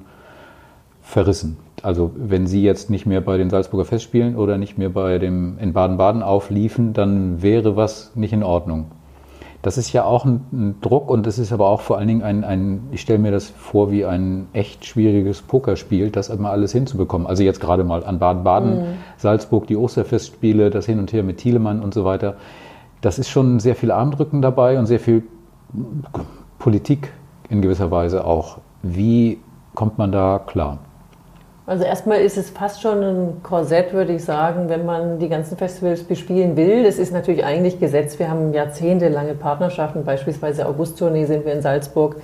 verrissen. Also wenn Sie jetzt nicht mehr bei den Salzburger Festspielen oder nicht mehr bei dem in Baden-Baden aufliefen, dann wäre was nicht in Ordnung. Das ist ja auch ein, ein Druck und es ist aber auch vor allen Dingen ein, ein ich stelle mir das vor wie ein echt schwieriges Pokerspiel, das immer alles hinzubekommen. Also jetzt gerade mal an Baden-Baden, mhm. Salzburg, die Osterfestspiele, das Hin und Her mit Thielemann und so weiter. Das ist schon sehr viel Armdrücken dabei und sehr viel Politik in gewisser Weise auch. Wie kommt man da klar? Also erstmal ist es fast schon ein Korsett, würde ich sagen, wenn man die ganzen Festivals bespielen will. Das ist natürlich eigentlich Gesetz. Wir haben jahrzehntelange Partnerschaften, beispielsweise August-Tournee sind wir in Salzburg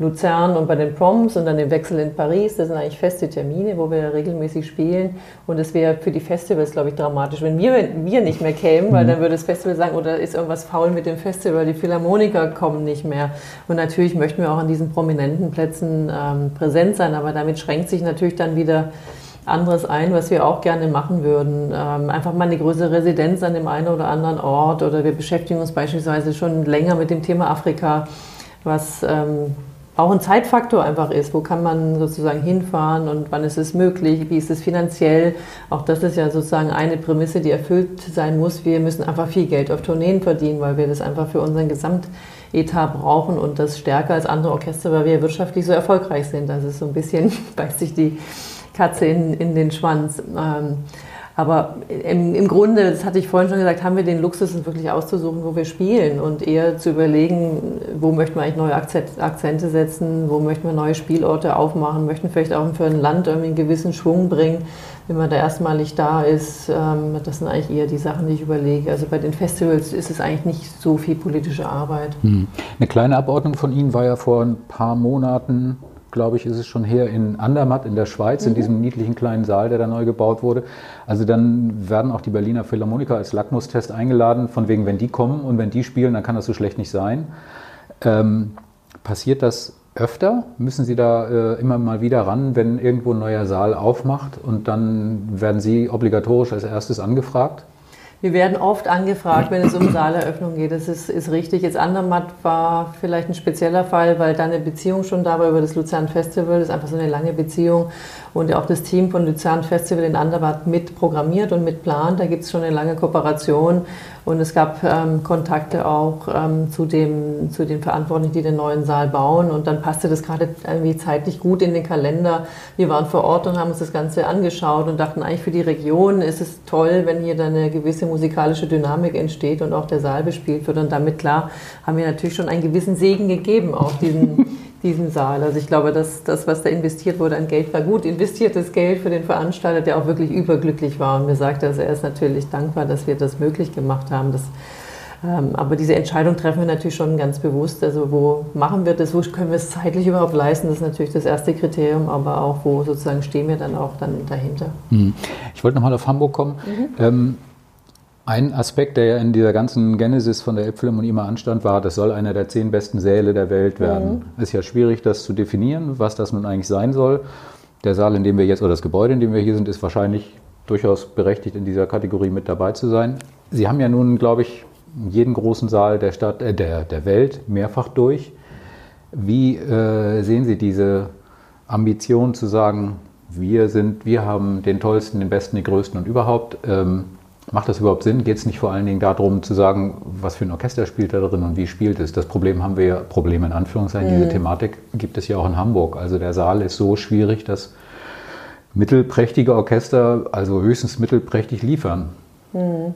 Luzern und bei den Proms und dann den Wechsel in Paris. Das sind eigentlich feste Termine, wo wir regelmäßig spielen. Und es wäre für die Festivals, glaube ich, dramatisch, wenn wir, wenn wir nicht mehr kämen, weil mhm. dann würde das Festival sagen, oder ist irgendwas faul mit dem Festival, die Philharmoniker kommen nicht mehr. Und natürlich möchten wir auch an diesen prominenten Plätzen ähm, präsent sein, aber damit schränkt sich natürlich dann wieder anderes ein, was wir auch gerne machen würden. Ähm, einfach mal eine größere Residenz an dem einen oder anderen Ort oder wir beschäftigen uns beispielsweise schon länger mit dem Thema Afrika, was ähm, auch ein Zeitfaktor einfach ist. Wo kann man sozusagen hinfahren und wann ist es möglich? Wie ist es finanziell? Auch das ist ja sozusagen eine Prämisse, die erfüllt sein muss. Wir müssen einfach viel Geld auf Tourneen verdienen, weil wir das einfach für unseren Gesamtetat brauchen und das stärker als andere Orchester, weil wir wirtschaftlich so erfolgreich sind. Das ist so ein bisschen, beißt sich die Katze in, in den Schwanz. Ähm, Aber im, im, Grunde, das hatte ich vorhin schon gesagt, haben wir den Luxus, uns wirklich auszusuchen, wo wir spielen und eher zu überlegen, wo möchten wir eigentlich neue Akzente setzen, wo möchten wir neue Spielorte aufmachen, möchten vielleicht auch für ein Land irgendwie einen gewissen Schwung bringen, wenn man da erstmalig da ist. Ähm, das sind eigentlich eher die Sachen, die ich überlege. Also bei den Festivals ist es eigentlich nicht so viel politische Arbeit. Hm. Eine kleine Abordnung von Ihnen war ja vor ein paar Monaten glaube ich, ist es schon her in Andermatt in der Schweiz, mhm. in diesem niedlichen kleinen Saal, der da neu gebaut wurde. Also dann werden auch die Berliner Philharmoniker als Lackmustest eingeladen, von wegen, wenn die kommen und wenn die spielen, dann kann das so schlecht nicht sein. Ähm, passiert das öfter? Müssen Sie da äh, immer mal wieder ran, wenn irgendwo ein neuer Saal aufmacht und dann werden Sie obligatorisch als erstes angefragt? Wir werden oft angefragt, wenn es um Saaleröffnung geht. Das ist, ist richtig. Jetzt Andermatt war vielleicht ein spezieller Fall, weil da eine Beziehung schon da war über das Luzern Festival. Das ist einfach so eine lange Beziehung. Und auch das Team von Luzern Festival in Andermatt mit programmiert und mit plant. Da gibt es schon eine lange Kooperation. Und es gab ähm, Kontakte auch ähm, zu, dem, zu den Verantwortlichen, die den neuen Saal bauen. Und dann passte das gerade irgendwie zeitlich gut in den Kalender. Wir waren vor Ort und haben uns das Ganze angeschaut und dachten eigentlich für die Region ist es toll, wenn hier dann eine gewisse musikalische Dynamik entsteht und auch der Saal bespielt wird. Und damit klar haben wir natürlich schon einen gewissen Segen gegeben auf diesen diesen Saal. Also ich glaube, dass das, was da investiert wurde an Geld, war gut investiertes Geld für den Veranstalter, der auch wirklich überglücklich war und mir sagte, also er ist natürlich dankbar, dass wir das möglich gemacht haben. Das, ähm, aber diese Entscheidung treffen wir natürlich schon ganz bewusst. Also wo machen wir das, wo können wir es zeitlich überhaupt leisten, das ist natürlich das erste Kriterium, aber auch wo sozusagen stehen wir dann auch dann dahinter. Hm. Ich wollte nochmal auf Hamburg kommen. Mhm. Ähm, ein Aspekt, der ja in dieser ganzen Genesis von der Elbphilharmonie immer anstand, war, das soll einer der zehn besten Säle der Welt werden. Mhm. Ist ja schwierig, das zu definieren, was das nun eigentlich sein soll. Der Saal, in dem wir jetzt, oder das Gebäude, in dem wir hier sind, ist wahrscheinlich durchaus berechtigt, in dieser Kategorie mit dabei zu sein. Sie haben ja nun, glaube ich, jeden großen Saal der Stadt, äh, der, der Welt mehrfach durch. Wie äh, sehen Sie diese Ambition zu sagen, wir sind, wir haben den tollsten, den besten, den größten und überhaupt? Ähm, Macht das überhaupt Sinn? Geht es nicht vor allen Dingen darum zu sagen, was für ein Orchester spielt da drin und wie spielt es? Das Problem haben wir ja, Problem in Anführungszeichen, mhm. diese Thematik gibt es ja auch in Hamburg. Also der Saal ist so schwierig, dass mittelprächtige Orchester, also höchstens mittelprächtig liefern. Mhm.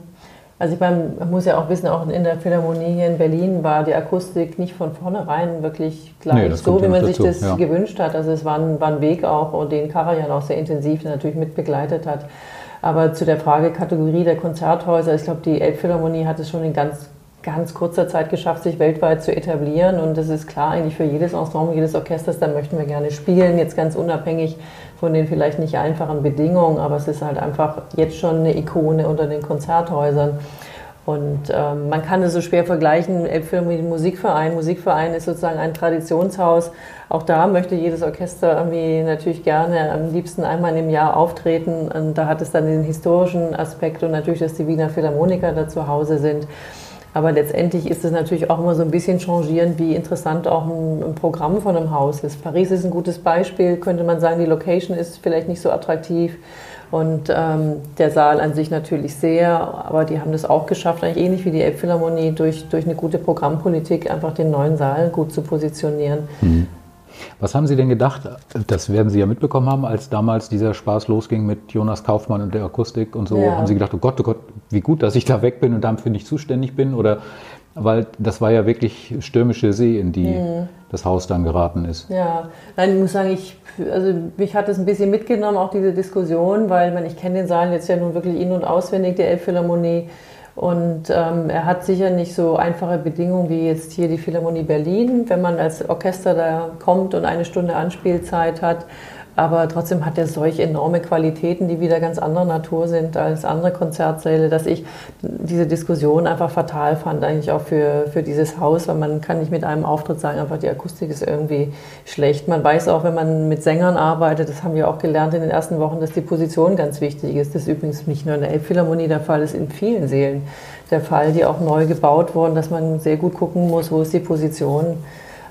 Also ich meine, man muss ja auch wissen, auch in der Philharmonie hier in Berlin war die Akustik nicht von vornherein wirklich gleich nee, so, wie man sich das ja. gewünscht hat. Also es war ein, war ein Weg auch, den Karajan auch sehr intensiv natürlich mitbegleitet hat. Aber zu der Frage Kategorie der Konzerthäuser, ich glaube, die Elbphilharmonie hat es schon in ganz, ganz kurzer Zeit geschafft, sich weltweit zu etablieren. Und das ist klar eigentlich für jedes Ensemble, jedes Orchester, da möchten wir gerne spielen, jetzt ganz unabhängig von den vielleicht nicht einfachen Bedingungen, aber es ist halt einfach jetzt schon eine Ikone unter den Konzerthäusern. Und ähm, man kann es so schwer vergleichen, Elbphilharmonie mit dem Musikverein. Musikverein ist sozusagen ein Traditionshaus. Auch da möchte jedes Orchester irgendwie natürlich gerne am liebsten einmal im Jahr auftreten. Und da hat es dann den historischen Aspekt und natürlich, dass die Wiener Philharmoniker da zu Hause sind. Aber letztendlich ist es natürlich auch immer so ein bisschen changierend, wie interessant auch ein, ein, Programm von einem Haus ist. Paris ist ein gutes Beispiel, könnte man sagen, die Location ist vielleicht nicht so attraktiv. Und ähm, der Saal an sich natürlich sehr, aber die haben das auch geschafft, eigentlich ähnlich wie die Elbphilharmonie, durch, durch eine gute Programmpolitik einfach den neuen Saal gut zu positionieren. Mhm. Was haben Sie denn gedacht? Das werden Sie ja mitbekommen haben, als damals dieser Spaß losging mit Jonas Kaufmann und der Akustik und so. Ja. Haben Sie gedacht, oh Gott, oh Gott, wie gut, dass ich da weg bin und dafür nicht zuständig bin? Oder weil das war ja wirklich stürmische See, in die mhm. das Haus dann geraten ist. Ja, nein, ich muss sagen, ich, also mich hat es ein bisschen mitgenommen, auch diese Diskussion, weil man, ich kenne den Saal jetzt ja nun wirklich in- und auswendig, der Elbphilharmonie. Und ähm, er hat sicher nicht so einfache Bedingungen wie jetzt hier die Philharmonie Berlin, wenn man als Orchester da kommt und eine Stunde Anspielzeit hat. Aber trotzdem hat er solch enorme Qualitäten, die wieder ganz anderer Natur sind als andere Konzertsäle, dass ich diese Diskussion einfach fatal fand, eigentlich auch für, für dieses Haus, weil man kann nicht mit einem Auftritt sagen, einfach die Akustik ist irgendwie schlecht. Man weiß auch, wenn man mit Sängern arbeitet, das haben wir auch gelernt in den ersten Wochen, dass die Position ganz wichtig ist. Das ist übrigens nicht nur in der Elbphilharmonie der Fall, das ist in vielen Seelen der Fall, die auch neu gebaut wurden, dass man sehr gut gucken muss, wo ist die Position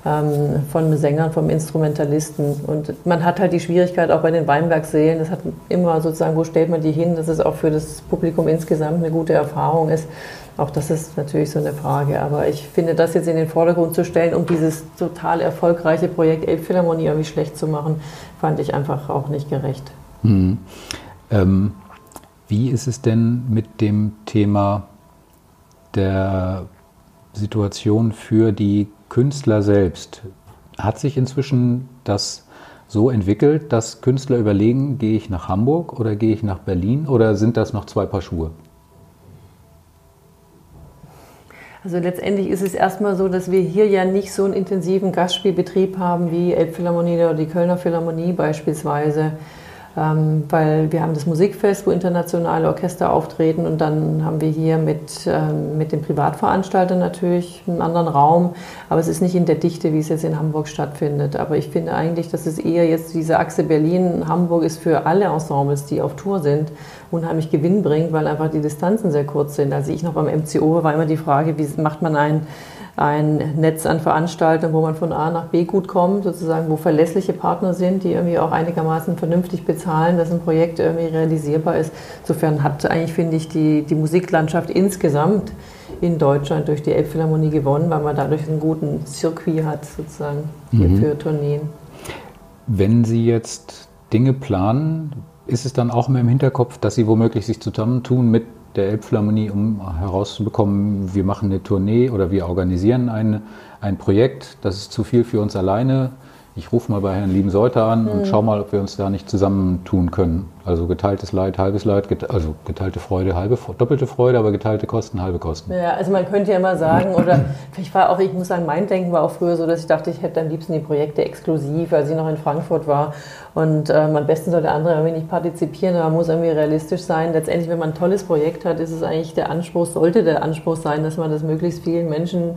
ähm, von Sängern, vom Instrumentalisten. Und man hat halt die Schwierigkeit auch bei den Weinbergseelen, das hat immer sozusagen, wo stellt man die hin, dass es auch für das Publikum insgesamt eine gute Erfahrung ist. Auch das ist natürlich so eine Frage. Aber ich finde, das jetzt in den Vordergrund zu stellen, um dieses total erfolgreiche Projekt Elbphilharmonie irgendwie schlecht zu machen, fand ich einfach auch nicht gerecht. Mhm. Ähm Wie ist es denn mit dem Thema der Situation für die Künstler selbst? Hat sich inzwischen das so entwickelt, dass Künstler überlegen, gehe ich nach Hamburg oder gehe ich nach Berlin oder sind das noch zwei Paar Schuhe? Also letztendlich ist es erstmal so, dass wir hier ja nicht so einen intensiven Gastspielbetrieb haben wie Elbphilharmonie oder die Kölner Philharmonie beispielsweise. Ähm, weil wir haben das Musikfest, wo internationale Orchester auftreten und dann haben wir hier mit, ähm, mit dem Privatveranstalter natürlich einen anderen Raum, aber es ist nicht in der Dichte, wie es jetzt in Hamburg stattfindet. Aber ich finde eigentlich, dass es eher jetzt diese Achse Berlin-Hamburg ist für alle Ensembles, die auf Tour sind, unheimlich Gewinn bringt, weil einfach die Distanzen sehr kurz sind. Als ich noch beim MCO war immer die Frage, wie macht man ein ein Netz an Veranstaltern, wo man von A nach B gut kommt, sozusagen, wo verlässliche Partner sind, die irgendwie auch einigermaßen vernünftig bezahlen, dass ein Projekt irgendwie realisierbar ist. Insofern hat eigentlich, finde ich, die, die Musiklandschaft insgesamt in Deutschland durch die Elbphilharmonie gewonnen, weil man dadurch einen guten Circuit hat, sozusagen, mhm. für Tourneen. Wenn Sie jetzt Dinge planen, ist es dann auch immer im Hinterkopf, dass Sie womöglich sich zusammentun mit der Elbphilharmonie, um herauszubekommen, wir machen eine Tournee oder wir organisieren ein, ein Projekt, das ist zu viel für uns alleine ich rufe mal bei Herrn Lieben-Seuter an mhm. und schau mal, ob wir uns da nicht zusammentun können. Also geteiltes Leid, halbes Leid, get also geteilte Freude, halbe, doppelte Freude, aber geteilte Kosten, halbe Kosten. Ja, also man könnte ja immer sagen, oder ich war auch, ich muss sagen, mein Denken war auch früher so, dass ich dachte, ich hätte am liebsten die Projekte exklusiv, als ich noch in Frankfurt war. Und ähm, am besten soll der andere irgendwie nicht partizipieren, aber man muss irgendwie realistisch sein. Letztendlich, wenn man ein tolles Projekt hat, ist es eigentlich der Anspruch, sollte der Anspruch sein, dass man das möglichst vielen Menschen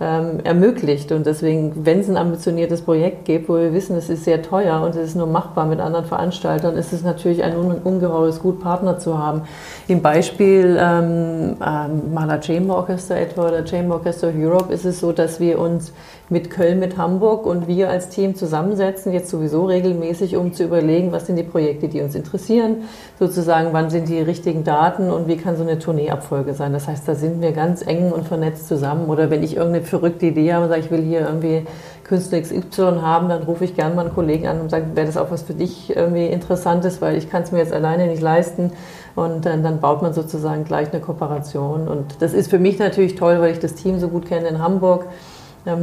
ähm, ermöglicht. Und deswegen, wenn es ein ambitioniertes Projekt gibt, wo wir wissen, es ist sehr teuer und es ist nur machbar mit anderen Veranstaltern, ist es natürlich ein ungeheures Gut, Partner zu haben. Im Beispiel ähm, ähm, Maler Chamber Orchester etwa oder Chamber Orchester Europe ist es so, dass wir uns mit Köln, mit Hamburg und wir als Team zusammensetzen, jetzt sowieso regelmäßig, um zu überlegen, was sind die Projekte, die uns interessieren, sozusagen, wann sind die richtigen Daten und wie kann so eine Tourneeabfolge sein. Das heißt, da sind wir ganz eng und vernetzt zusammen. Oder wenn ich irgendeine verrückte Idee habe und sage, ich will hier irgendwie Künstler XY haben, dann rufe ich gerne mal einen Kollegen an und sage, wäre das auch was für dich irgendwie Interessantes, weil ich kann es mir jetzt alleine nicht leisten. Und dann, dann, baut man sozusagen gleich eine Kooperation. Und das ist für mich natürlich toll, weil ich das Team so gut kenne in Hamburg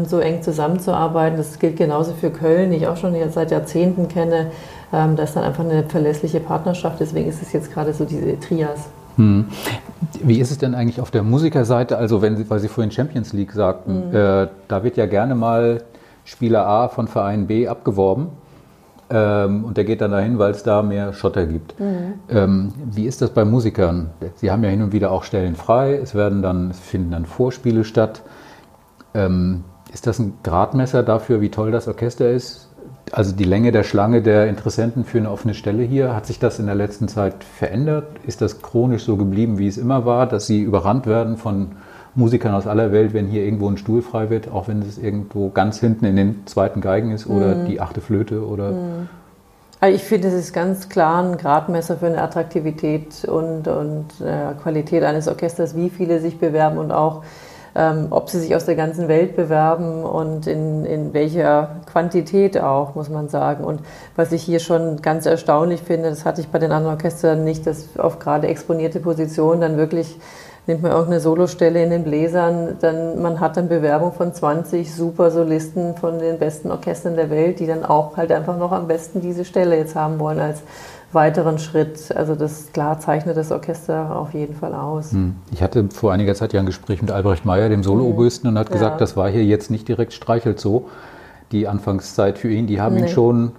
so eng zusammenzuarbeiten. Das gilt genauso für Köln, die ich auch schon seit Jahrzehnten kenne. Ähm, das ist dann einfach eine verlässliche Partnerschaft. Deswegen ist es jetzt gerade so diese Trias. Hm. Wie ist es denn eigentlich auf der Musikerseite? Also, wenn Sie, weil Sie vorhin Champions League sagten, mhm. äh, da wird ja gerne mal Spieler A von Verein B abgeworben. Ähm, und der geht dann dahin, weil es da mehr Schotter gibt. Mhm. Ähm, wie ist das bei Musikern? Sie haben ja hin und wieder auch Stellen frei. Es werden dann, es finden dann Vorspiele statt. Ähm, ist das ein Gradmesser dafür, wie toll das Orchester ist? Also die Länge der Schlange der Interessenten für eine offene Stelle hier, hat sich das in der letzten Zeit verändert? Ist das chronisch so geblieben, wie es immer war, dass sie überrannt werden von Musikern aus aller Welt, wenn hier irgendwo ein Stuhl frei wird, auch wenn es irgendwo ganz hinten in den zweiten Geigen ist oder mhm. die achte Flöte oder mhm. Also ich finde, es ist ganz klar ein Gradmesser für eine Attraktivität und, und äh, Qualität eines Orchesters, wie viele sich bewerben und auch ähm, ob sie sich aus der ganzen Welt bewerben und in, in welcher Quantität auch, muss man sagen. Und was ich hier schon ganz erstaunlich finde, das hatte ich bei den anderen Orchestern nicht, dass auf gerade exponierte Positionen dann wirklich nimmt man irgendeine Solostelle in den Bläsern, dann man hat dann Bewerbung von 20 super Solisten von den besten Orchestern der Welt, die dann auch halt einfach noch am besten diese Stelle jetzt haben wollen als weiteren Schritt. Also das klar zeichnet das Orchester auf jeden Fall aus. Hm. Ich hatte vor einiger Zeit ja ein Gespräch mit Albrecht Meyer, dem Solo-Oboisten, und hat gesagt, ja. das war hier jetzt nicht direkt streichelt so, die Anfangszeit für ihn. Die haben nee. ihn schon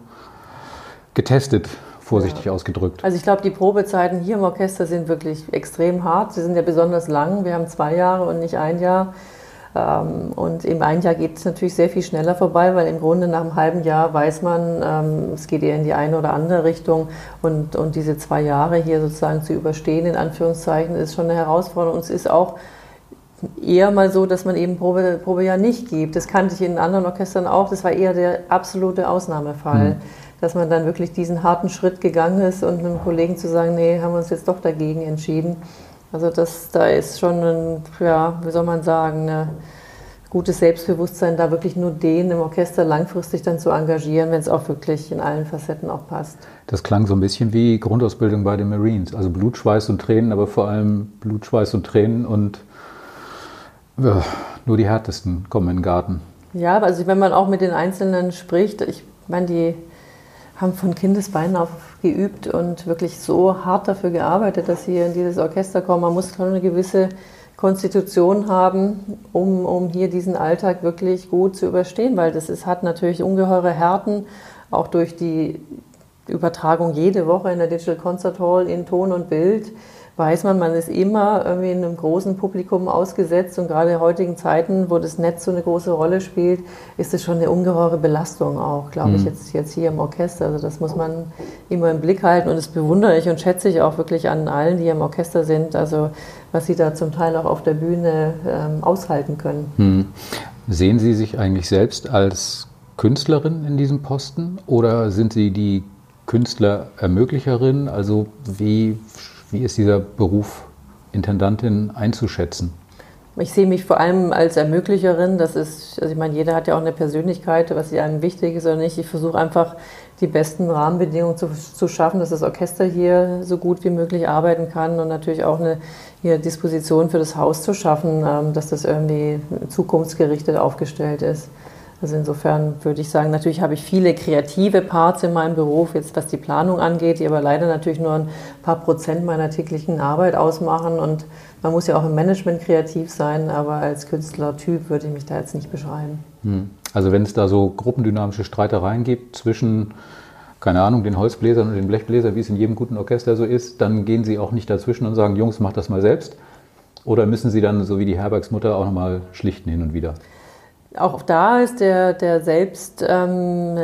getestet, vorsichtig ja. ausgedrückt. Also ich glaube, die Probezeiten hier im Orchester sind wirklich extrem hart. Sie sind ja besonders lang. Wir haben zwei Jahre und nicht ein Jahr. Ähm, und im einen Jahr geht es natürlich sehr viel schneller vorbei, weil im Grunde nach einem halben Jahr weiß man, ähm, es geht eher in die eine oder andere Richtung. Und, und diese zwei Jahre hier sozusagen zu überstehen, in Anführungszeichen, ist schon eine Herausforderung. Und es ist auch eher mal so, dass man eben Probe, Probe ja nicht gibt. Das kannte ich in anderen Orchestern auch. Das war eher der absolute Ausnahmefall. Mhm. Dass man dann wirklich diesen harten Schritt gegangen ist und einem Kollegen zu sagen, nee, haben wir uns jetzt doch dagegen entschieden. Also das, da ist schon ein, ja, wie soll man sagen, eine gutes Selbstbewusstsein, da wirklich nur den im Orchester langfristig dann zu engagieren, wenn es auch wirklich in allen Facetten auch passt. Das klang so ein bisschen wie Grundausbildung bei den Marines. Also Blut, Schweiß und Tränen, aber vor allem Blut, Schweiß und Tränen und ja, nur die härtesten kommen in den Garten. Ja, also wenn man auch mit den Einzelnen spricht, ich meine, die haben von Kindesbeinen auf geübt und wirklich so hart dafür gearbeitet, dass sie in dieses Orchester kommen. Man muss schon eine gewisse Konstitution haben, um, um hier diesen Alltag wirklich gut zu überstehen, weil das ist, hat natürlich ungeheure Härten, auch durch die Übertragung jede Woche in der Digital Concert Hall in Ton und Bild weiß man, man ist immer irgendwie in einem großen Publikum ausgesetzt und gerade in heutigen Zeiten, wo das Netz so eine große Rolle spielt, ist es schon eine ungeheure Belastung auch, glaube mhm. ich, jetzt, jetzt hier im Orchester. Also das muss man immer im Blick halten und das bewundere ich und schätze ich auch wirklich an allen, die hier im Orchester sind, also was sie da zum Teil auch auf der Bühne ähm, aushalten können. Mhm. Sehen Sie sich eigentlich selbst als Künstlerin in diesem Posten oder sind Sie die Künstlerermöglicherin? Also wie wie ist dieser Beruf Intendantin einzuschätzen? Ich sehe mich vor allem als Ermöglicherin. Das ist, also ich meine, jeder hat ja auch eine Persönlichkeit, was einem wichtig ist oder nicht. Ich versuche einfach die besten Rahmenbedingungen zu, zu, schaffen, dass das Orchester hier so gut wie möglich arbeiten kann und natürlich auch eine hier Disposition für das Haus zu schaffen, ähm, dass das irgendwie zukunftsgerichtet aufgestellt ist. Also insofern würde ich sagen, natürlich habe ich viele kreative Parts in meinem Beruf, jetzt was die Planung angeht, die aber leider natürlich nur ein paar Prozent meiner täglichen Arbeit ausmachen. Und man muss ja auch im Management kreativ sein, aber als Künstlertyp würde ich mich da jetzt nicht beschreiben. Hm. Also wenn es da so gruppendynamische Streitereien gibt zwischen, keine Ahnung, den Holzbläsern und den Blechbläsern, wie es in jedem guten Orchester so ist, dann gehen Sie auch nicht dazwischen und sagen, Jungs, macht das mal selbst. Oder müssen Sie dann, so wie die Herbergsmutter, auch nochmal schlichten hin und wieder? Auch da ist der, der Selbst, ähm,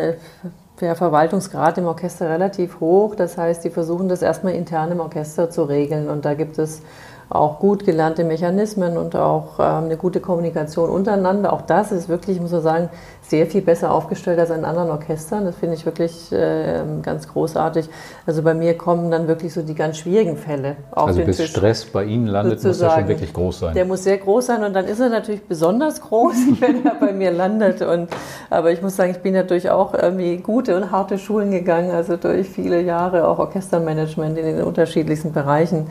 der Verwaltungsgrad im Orchester relativ hoch. Das heißt, die versuchen das erstmal intern im Orchester zu regeln. Und da gibt es auch gut gelernte Mechanismen und auch ähm, eine gute Kommunikation untereinander. Auch das ist wirklich, muss man sagen, sehr viel besser aufgestellt als in anderen Orchestern. Das finde ich wirklich äh, ganz großartig. Also bei mir kommen dann wirklich so die ganz schwierigen Fälle auf Also bis Tisch, Stress bei Ihnen landet, muss er schon wirklich groß sein. Der muss sehr groß sein und dann ist er natürlich besonders groß, wenn er bei mir landet. Und, aber ich muss sagen, ich bin natürlich auch irgendwie gute und harte Schulen gegangen, also durch viele Jahre auch Orchestermanagement in den unterschiedlichsten Bereichen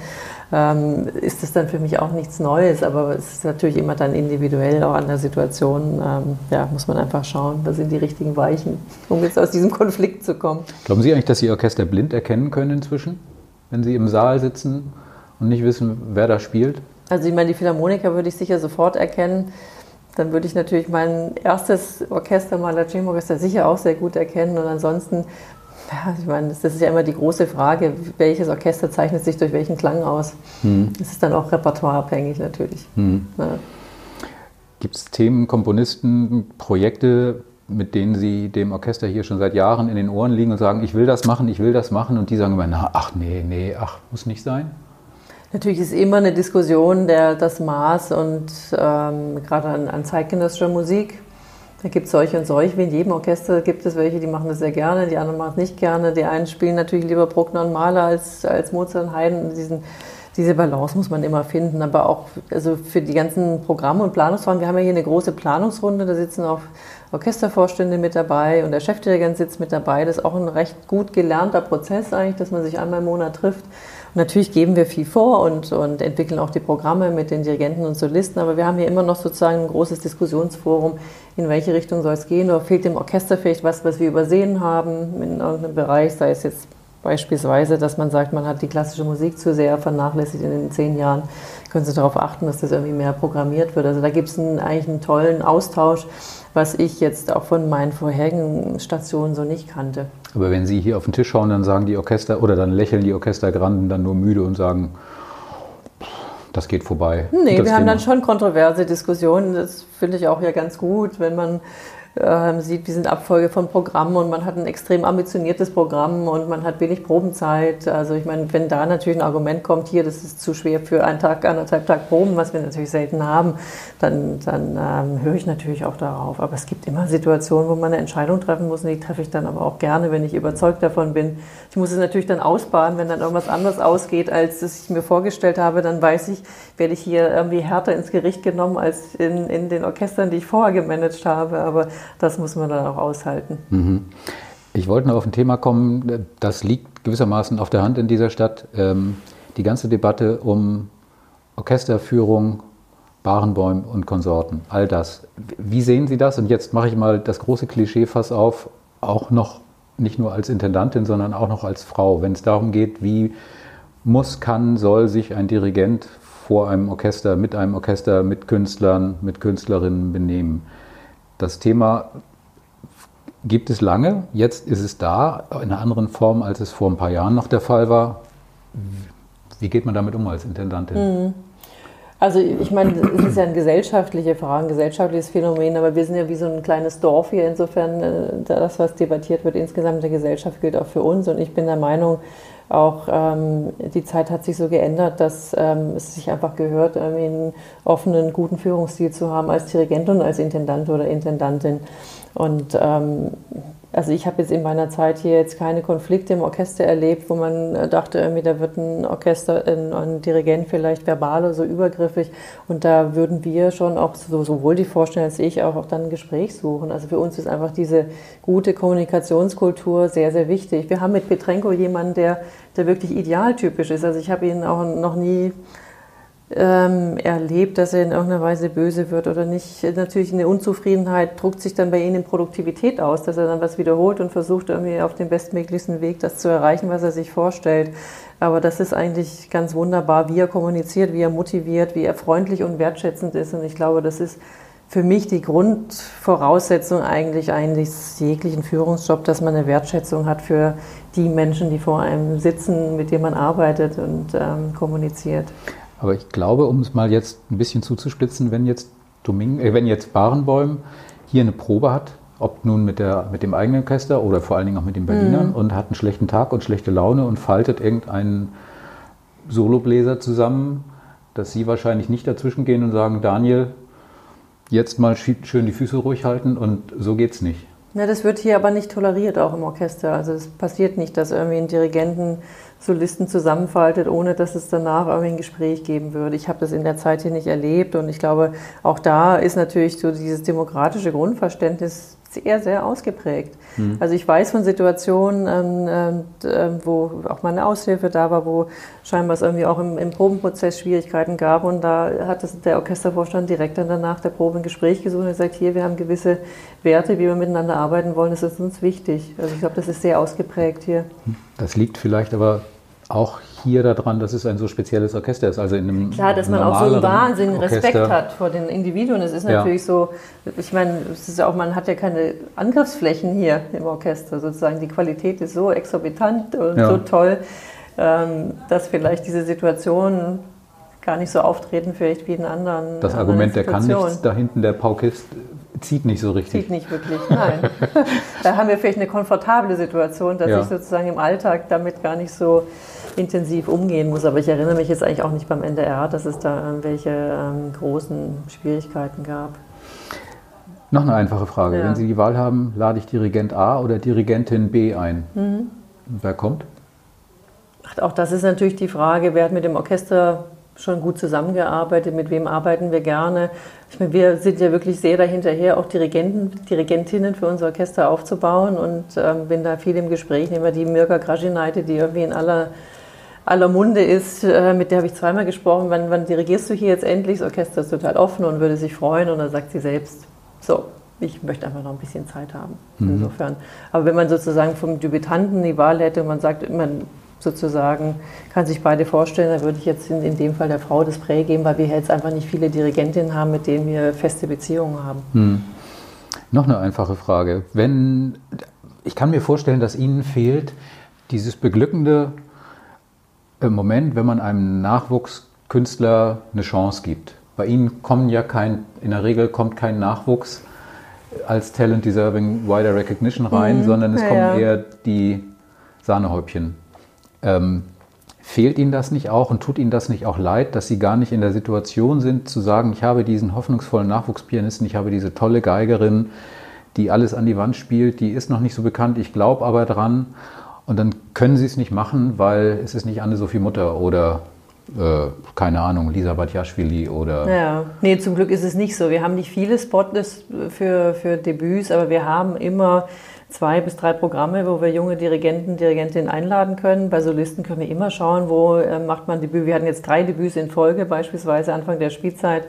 ähm, ist das dann für mich auch nichts Neues, aber es ist natürlich immer dann individuell auch an der Situation. Ähm, ja, muss man einfach schauen, was sind die richtigen Weichen, um jetzt aus diesem Konflikt zu kommen. Glauben Sie eigentlich, dass Sie Orchester blind erkennen können inzwischen, wenn Sie im Saal sitzen und nicht wissen, wer da spielt? Also ich meine, die Philharmoniker würde ich sicher sofort erkennen. Dann würde ich natürlich mein erstes Orchester, Maler Orchester, sicher auch sehr gut erkennen. Und ansonsten ja, ich meine, das ist ja immer die große Frage, welches Orchester zeichnet sich durch welchen Klang aus. Hm. Das ist dann auch repertoireabhängig natürlich. Hm. Ja. Gibt es Themen, Komponisten, Projekte, mit denen Sie dem Orchester hier schon seit Jahren in den Ohren liegen und sagen, ich will das machen, ich will das machen und die sagen immer, na, ach nee, nee, ach, muss nicht sein? Natürlich ist immer eine Diskussion der, das Maß und ähm, gerade an, an zeitgenössischer Musik da gibt es solche und solche, wie in jedem Orchester gibt es welche, die machen das sehr gerne, die anderen machen es nicht gerne. Die einen spielen natürlich lieber Bruckner und Mahler als, als Mozart und Haydn. Diesen, diese Balance muss man immer finden. Aber auch also für die ganzen Programme und Planungsfragen, wir haben ja hier eine große Planungsrunde, da sitzen auch Orchestervorstände mit dabei und der Chefdirigent sitzt mit dabei. Das ist auch ein recht gut gelernter Prozess eigentlich, dass man sich einmal im Monat trifft. Natürlich geben wir viel vor und, und entwickeln auch die Programme mit den Dirigenten und Solisten, aber wir haben hier immer noch sozusagen ein großes Diskussionsforum, in welche Richtung soll es gehen. Oder fehlt dem Orchester vielleicht was, was wir übersehen haben in irgendeinem Bereich, sei es jetzt beispielsweise, dass man sagt, man hat die klassische Musik zu sehr vernachlässigt in den zehn Jahren, können Sie darauf achten, dass das irgendwie mehr programmiert wird. Also da gibt es einen, eigentlich einen tollen Austausch, was ich jetzt auch von meinen vorherigen Stationen so nicht kannte. Aber wenn Sie hier auf den Tisch schauen, dann sagen die Orchester oder dann lächeln die Orchestergranden dann nur müde und sagen, das geht vorbei. Nee, wir Thema. haben dann schon kontroverse Diskussionen. Das finde ich auch ja ganz gut, wenn man äh, sieht, wie sind Abfolge von Programmen und man hat ein extrem ambitioniertes Programm und man hat wenig Probenzeit. Also ich meine, wenn da natürlich ein Argument kommt, hier, das ist zu schwer für einen Tag, anderthalb Tag Proben, was wir natürlich selten haben, dann, dann ähm, höre ich natürlich auch darauf. Aber es gibt immer Situationen, wo man eine Entscheidung treffen muss und die treffe ich dann aber auch gerne, wenn ich überzeugt davon bin. Ich muss es natürlich dann ausbaden, wenn dann irgendwas anderes ausgeht, als das ich mir vorgestellt habe, dann weiß ich, werde ich hier irgendwie härter ins Gericht genommen als in, in den Orchestern, die ich vorher gemanagt habe. Aber das muss man dann auch aushalten. Mhm. Ich wollte noch auf ein Thema kommen, das liegt gewissermaßen auf der Hand in dieser Stadt. Ähm, die ganze Debatte um Orchesterführung, Barenbäum und Konsorten, all das. Wie sehen Sie das? Und jetzt mache ich mal das große Klischeefass auf, auch noch nicht nur als Intendantin, sondern auch noch als Frau, wenn es darum geht, wie muss, kann, soll sich ein Dirigent vor einem Orchester, mit einem Orchester, mit Künstlern, mit Künstlerinnen benehmen. Das Thema gibt es lange, jetzt ist es da, in einer anderen Form, als es vor ein paar Jahren noch der Fall war. Wie geht man damit um als Intendantin? Mhm. Also ich meine, es ist ja eine gesellschaftliche Frage, ein gesellschaftliches Phänomen, aber wir sind ja wie so ein kleines Dorf hier. Insofern, äh, das, was debattiert wird, insgesamt in der Gesellschaft gilt auch für uns. Und ich bin der Meinung, auch ähm, die Zeit hat sich so geändert, dass ähm, es sich einfach gehört, einen offenen, guten Führungsstil zu haben als Dirigent und als Intendant oder Intendantin. Und ähm, also ich habe jetzt in meiner Zeit hier jetzt keine Konflikte im Orchester erlebt, wo man äh, dachte, irgendwie da wird ein Orchester, ein, ein Dirigent vielleicht verbal oder so übergriffig. Und da würden wir schon auch so, sowohl die Vorstände als ich auch, auch dann ein Gespräch suchen. Also für uns ist einfach diese gute Kommunikationskultur sehr, sehr wichtig. Wir haben mit Petrenko jemanden, der, der wirklich idealtypisch ist. Also ich habe ihn auch noch nie ähm, erlebt, dass er in irgendeiner Weise böse wird oder nicht. Natürlich eine Unzufriedenheit druckt sich dann bei ihm in Produktivität aus, dass er dann was wiederholt und versucht irgendwie auf dem bestmöglichsten Weg das zu erreichen, was er sich vorstellt. Aber das ist eigentlich ganz wunderbar, wie er kommuniziert, wie er motiviert, wie er freundlich und wertschätzend ist. Und ich glaube, das ist für mich die Grundvoraussetzung eigentlich eines jeglichen Führungsjob, dass man eine Wertschätzung hat für die Menschen, die vor einem sitzen, mit denen man arbeitet und ähm, kommuniziert. Aber ich glaube, um es mal jetzt ein bisschen zuzuspitzen, wenn jetzt, Doming äh, wenn jetzt Barenbäum hier eine Probe hat, ob nun mit, der, mit dem eigenen Orchester oder vor allen Dingen auch mit den Berlinern mhm. und hat einen schlechten Tag und schlechte Laune und faltet irgendeinen Solobläser zusammen, dass Sie wahrscheinlich nicht dazwischen gehen und sagen, Daniel, jetzt mal schön die Füße ruhig halten und so geht's nicht. Ja, das wird hier aber nicht toleriert, auch im Orchester. Also es passiert nicht, dass irgendwie ein Dirigenten Solisten zusammenfaltet, ohne dass es danach irgendwie ein Gespräch geben würde. Ich habe das in der Zeit hier nicht erlebt und ich glaube, auch da ist natürlich so dieses demokratische Grundverständnis sehr, sehr ausgeprägt. Mhm. Also ich weiß von Situationen, ähm, äh, wo auch mal eine Aushilfe da war, wo scheinbar es irgendwie auch im, im Probenprozess Schwierigkeiten gab und da hat das, der Orchestervorstand direkt dann danach der Probe ein Gespräch gesucht und gesagt, hier, wir haben gewisse Werte, wie wir miteinander arbeiten wollen, das ist uns wichtig. Also ich glaube, das ist sehr ausgeprägt hier. Das liegt vielleicht aber auch hier daran, dass es ein so spezielles Orchester ist. Also in einem Klar, dass man auch so einen wahnsinnigen Respekt hat vor den Individuen. Es ist natürlich ja. so, ich meine, es ist auch, man hat ja keine Angriffsflächen hier im Orchester sozusagen. Die Qualität ist so exorbitant und ja. so toll, ähm, dass vielleicht diese Situation gar nicht so auftreten vielleicht wie in anderen Das Argument, der kann nichts, da hinten der Paukist zieht nicht so richtig. Zieht nicht wirklich, nein. da haben wir vielleicht eine komfortable Situation, dass ja. ich sozusagen im Alltag damit gar nicht so intensiv umgehen muss. Aber ich erinnere mich jetzt eigentlich auch nicht beim NDR, dass es da irgendwelche ähm, großen Schwierigkeiten gab. Noch eine einfache Frage. Ja. Wenn Sie die Wahl haben, lade ich Dirigent A oder Dirigentin B ein. Mhm. Wer kommt? Ach, auch das ist natürlich die Frage, wer hat mit dem Orchester schon gut zusammengearbeitet, mit wem arbeiten wir gerne. Ich meine, wir sind ja wirklich sehr dahinterher, auch Dirigenten, Dirigentinnen für unser Orchester aufzubauen. Und ähm, wenn da viel im Gespräch, nehmen wir die Mirka Graschinaite, die irgendwie in aller aller Munde ist, äh, mit der habe ich zweimal gesprochen, wann, wann dirigierst du hier jetzt endlich? Das Orchester ist total offen und würde sich freuen. Und dann sagt sie selbst, so, ich möchte einfach noch ein bisschen Zeit haben. Mhm. Insofern. Aber wenn man sozusagen vom Debütanten die Wahl hätte und man sagt, man sozusagen kann sich beide vorstellen, dann würde ich jetzt in, in dem Fall der Frau das Prä geben, weil wir jetzt einfach nicht viele Dirigentinnen haben, mit denen wir feste Beziehungen haben. Mhm. Noch eine einfache Frage. Wenn, ich kann mir vorstellen, dass Ihnen fehlt dieses beglückende im Moment, wenn man einem Nachwuchskünstler eine Chance gibt. Bei Ihnen kommen ja kein, in der Regel kommt kein Nachwuchs. als Talent Deserving Wider Recognition rein, mhm. sondern es ja, kommen eher die Sahnehäubchen. Ähm, fehlt Ihnen das nicht auch und tut Ihnen das nicht auch leid, dass Sie gar nicht in der Situation sind, zu sagen, ich habe diesen hoffnungsvollen Nachwuchspianisten, ich habe diese tolle Geigerin, die alles an die Wand spielt, die ist noch nicht so bekannt, ich glaube aber dran. Und dann können Sie es nicht machen, weil es ist nicht Anne-Sophie Mutter oder äh, keine Ahnung, Lisa Batjaschwili oder. Ja, nee, zum Glück ist es nicht so. Wir haben nicht viele Spotless für, für Debüts, aber wir haben immer zwei bis drei Programme, wo wir junge Dirigenten, Dirigentinnen einladen können. Bei Solisten können wir immer schauen, wo äh, macht man Debüt. Wir hatten jetzt drei Debüts in Folge, beispielsweise Anfang der Spielzeit.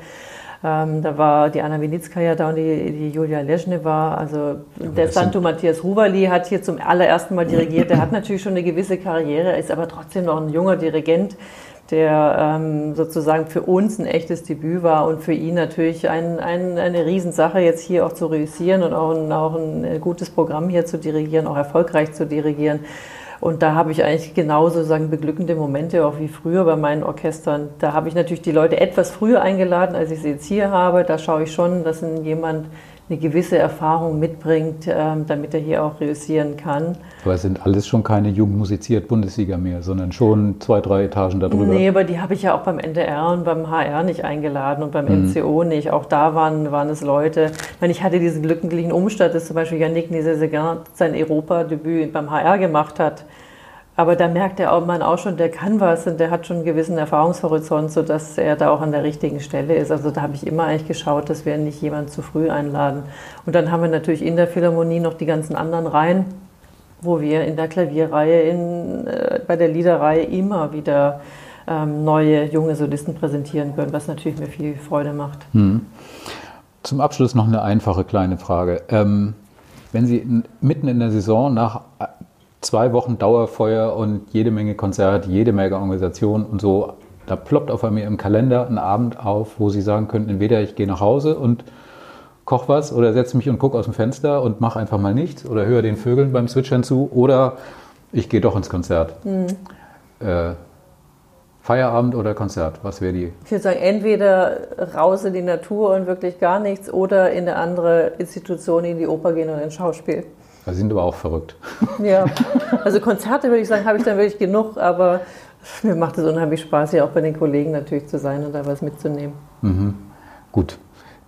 Ähm, da war die Anna Winitskaya da und die, die Julia Leschne war. Also ja, der Santo Matthias Ruvali hat hier zum allerersten Mal dirigiert. Der hat natürlich schon eine gewisse Karriere, ist aber trotzdem noch ein junger Dirigent der ähm, sozusagen für uns ein echtes Debüt war und für ihn natürlich ein, ein, eine Riesensache, jetzt hier auch zu reüssieren und auch ein, auch ein gutes Programm hier zu dirigieren, auch erfolgreich zu dirigieren. Und da habe ich eigentlich genauso sagen beglückende Momente, auch wie früher bei meinen Orchestern. Da habe ich natürlich die Leute etwas früher eingeladen, als ich sie jetzt hier habe. Da schaue ich schon, dass jemand eine gewisse Erfahrung mitbringt, ähm, damit er hier auch reüssieren kann. Aber es sind alles schon keine jung musiziert Bundesliga mehr, sondern schon zwei, drei Etagen darüber. Nee, aber die habe ich ja auch beim NDR und beim HR nicht eingeladen und beim mhm. MCO nicht. Auch da waren, waren es Leute. Ich, meine, ich hatte diesen glücklichen Umstand, dass zum Beispiel Yannick Nizezegin sein Europa-Debüt beim HR gemacht hat. Aber da merkt der Mann auch schon, der kann was und der hat schon einen gewissen Erfahrungshorizont, sodass er da auch an der richtigen Stelle ist. Also da habe ich immer eigentlich geschaut, dass wir nicht jemanden zu früh einladen. Und dann haben wir natürlich in der Philharmonie noch die ganzen anderen Reihen, wo wir in der Klavierreihe, in, äh, bei der Liederreihe immer wieder ähm, neue junge Solisten präsentieren können, was natürlich mir viel Freude macht. Hm. Zum Abschluss noch eine einfache kleine Frage. Ähm, wenn Sie mitten in der Saison nach zwei Wochen Dauerfeuer und jede Menge Konzerte, jede Menge Organisation und so. Da ploppt auf einmal im Kalender ein Abend auf, wo Sie sagen könnten, entweder ich gehe nach Hause und koche was oder setze mich und gucke aus dem Fenster und mache einfach mal nichts oder höre den Vögeln beim Switchern zu oder ich gehe doch ins Konzert. Mhm. Äh, Feierabend oder Konzert? Was wäre die? Ich würde sagen, entweder raus in die Natur und wirklich gar nichts oder in eine andere Institution, in die Oper gehen und ins Schauspiel. Sie sind aber auch verrückt. Ja, also Konzerte würde ich sagen, habe ich dann wirklich genug, aber mir macht es unheimlich Spaß, hier auch bei den Kollegen natürlich zu sein und da was mitzunehmen. Mhm. Gut,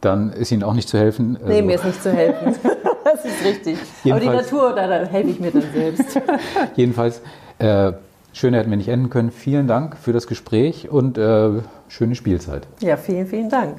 dann ist Ihnen auch nicht zu helfen. Nee, also mir ist nicht zu helfen. das ist richtig. aber die Natur, da, da helfe ich mir dann selbst. Jedenfalls, äh, schöner hätten wir nicht enden können. Vielen Dank für das Gespräch und äh, schöne Spielzeit. Ja, vielen, vielen Dank.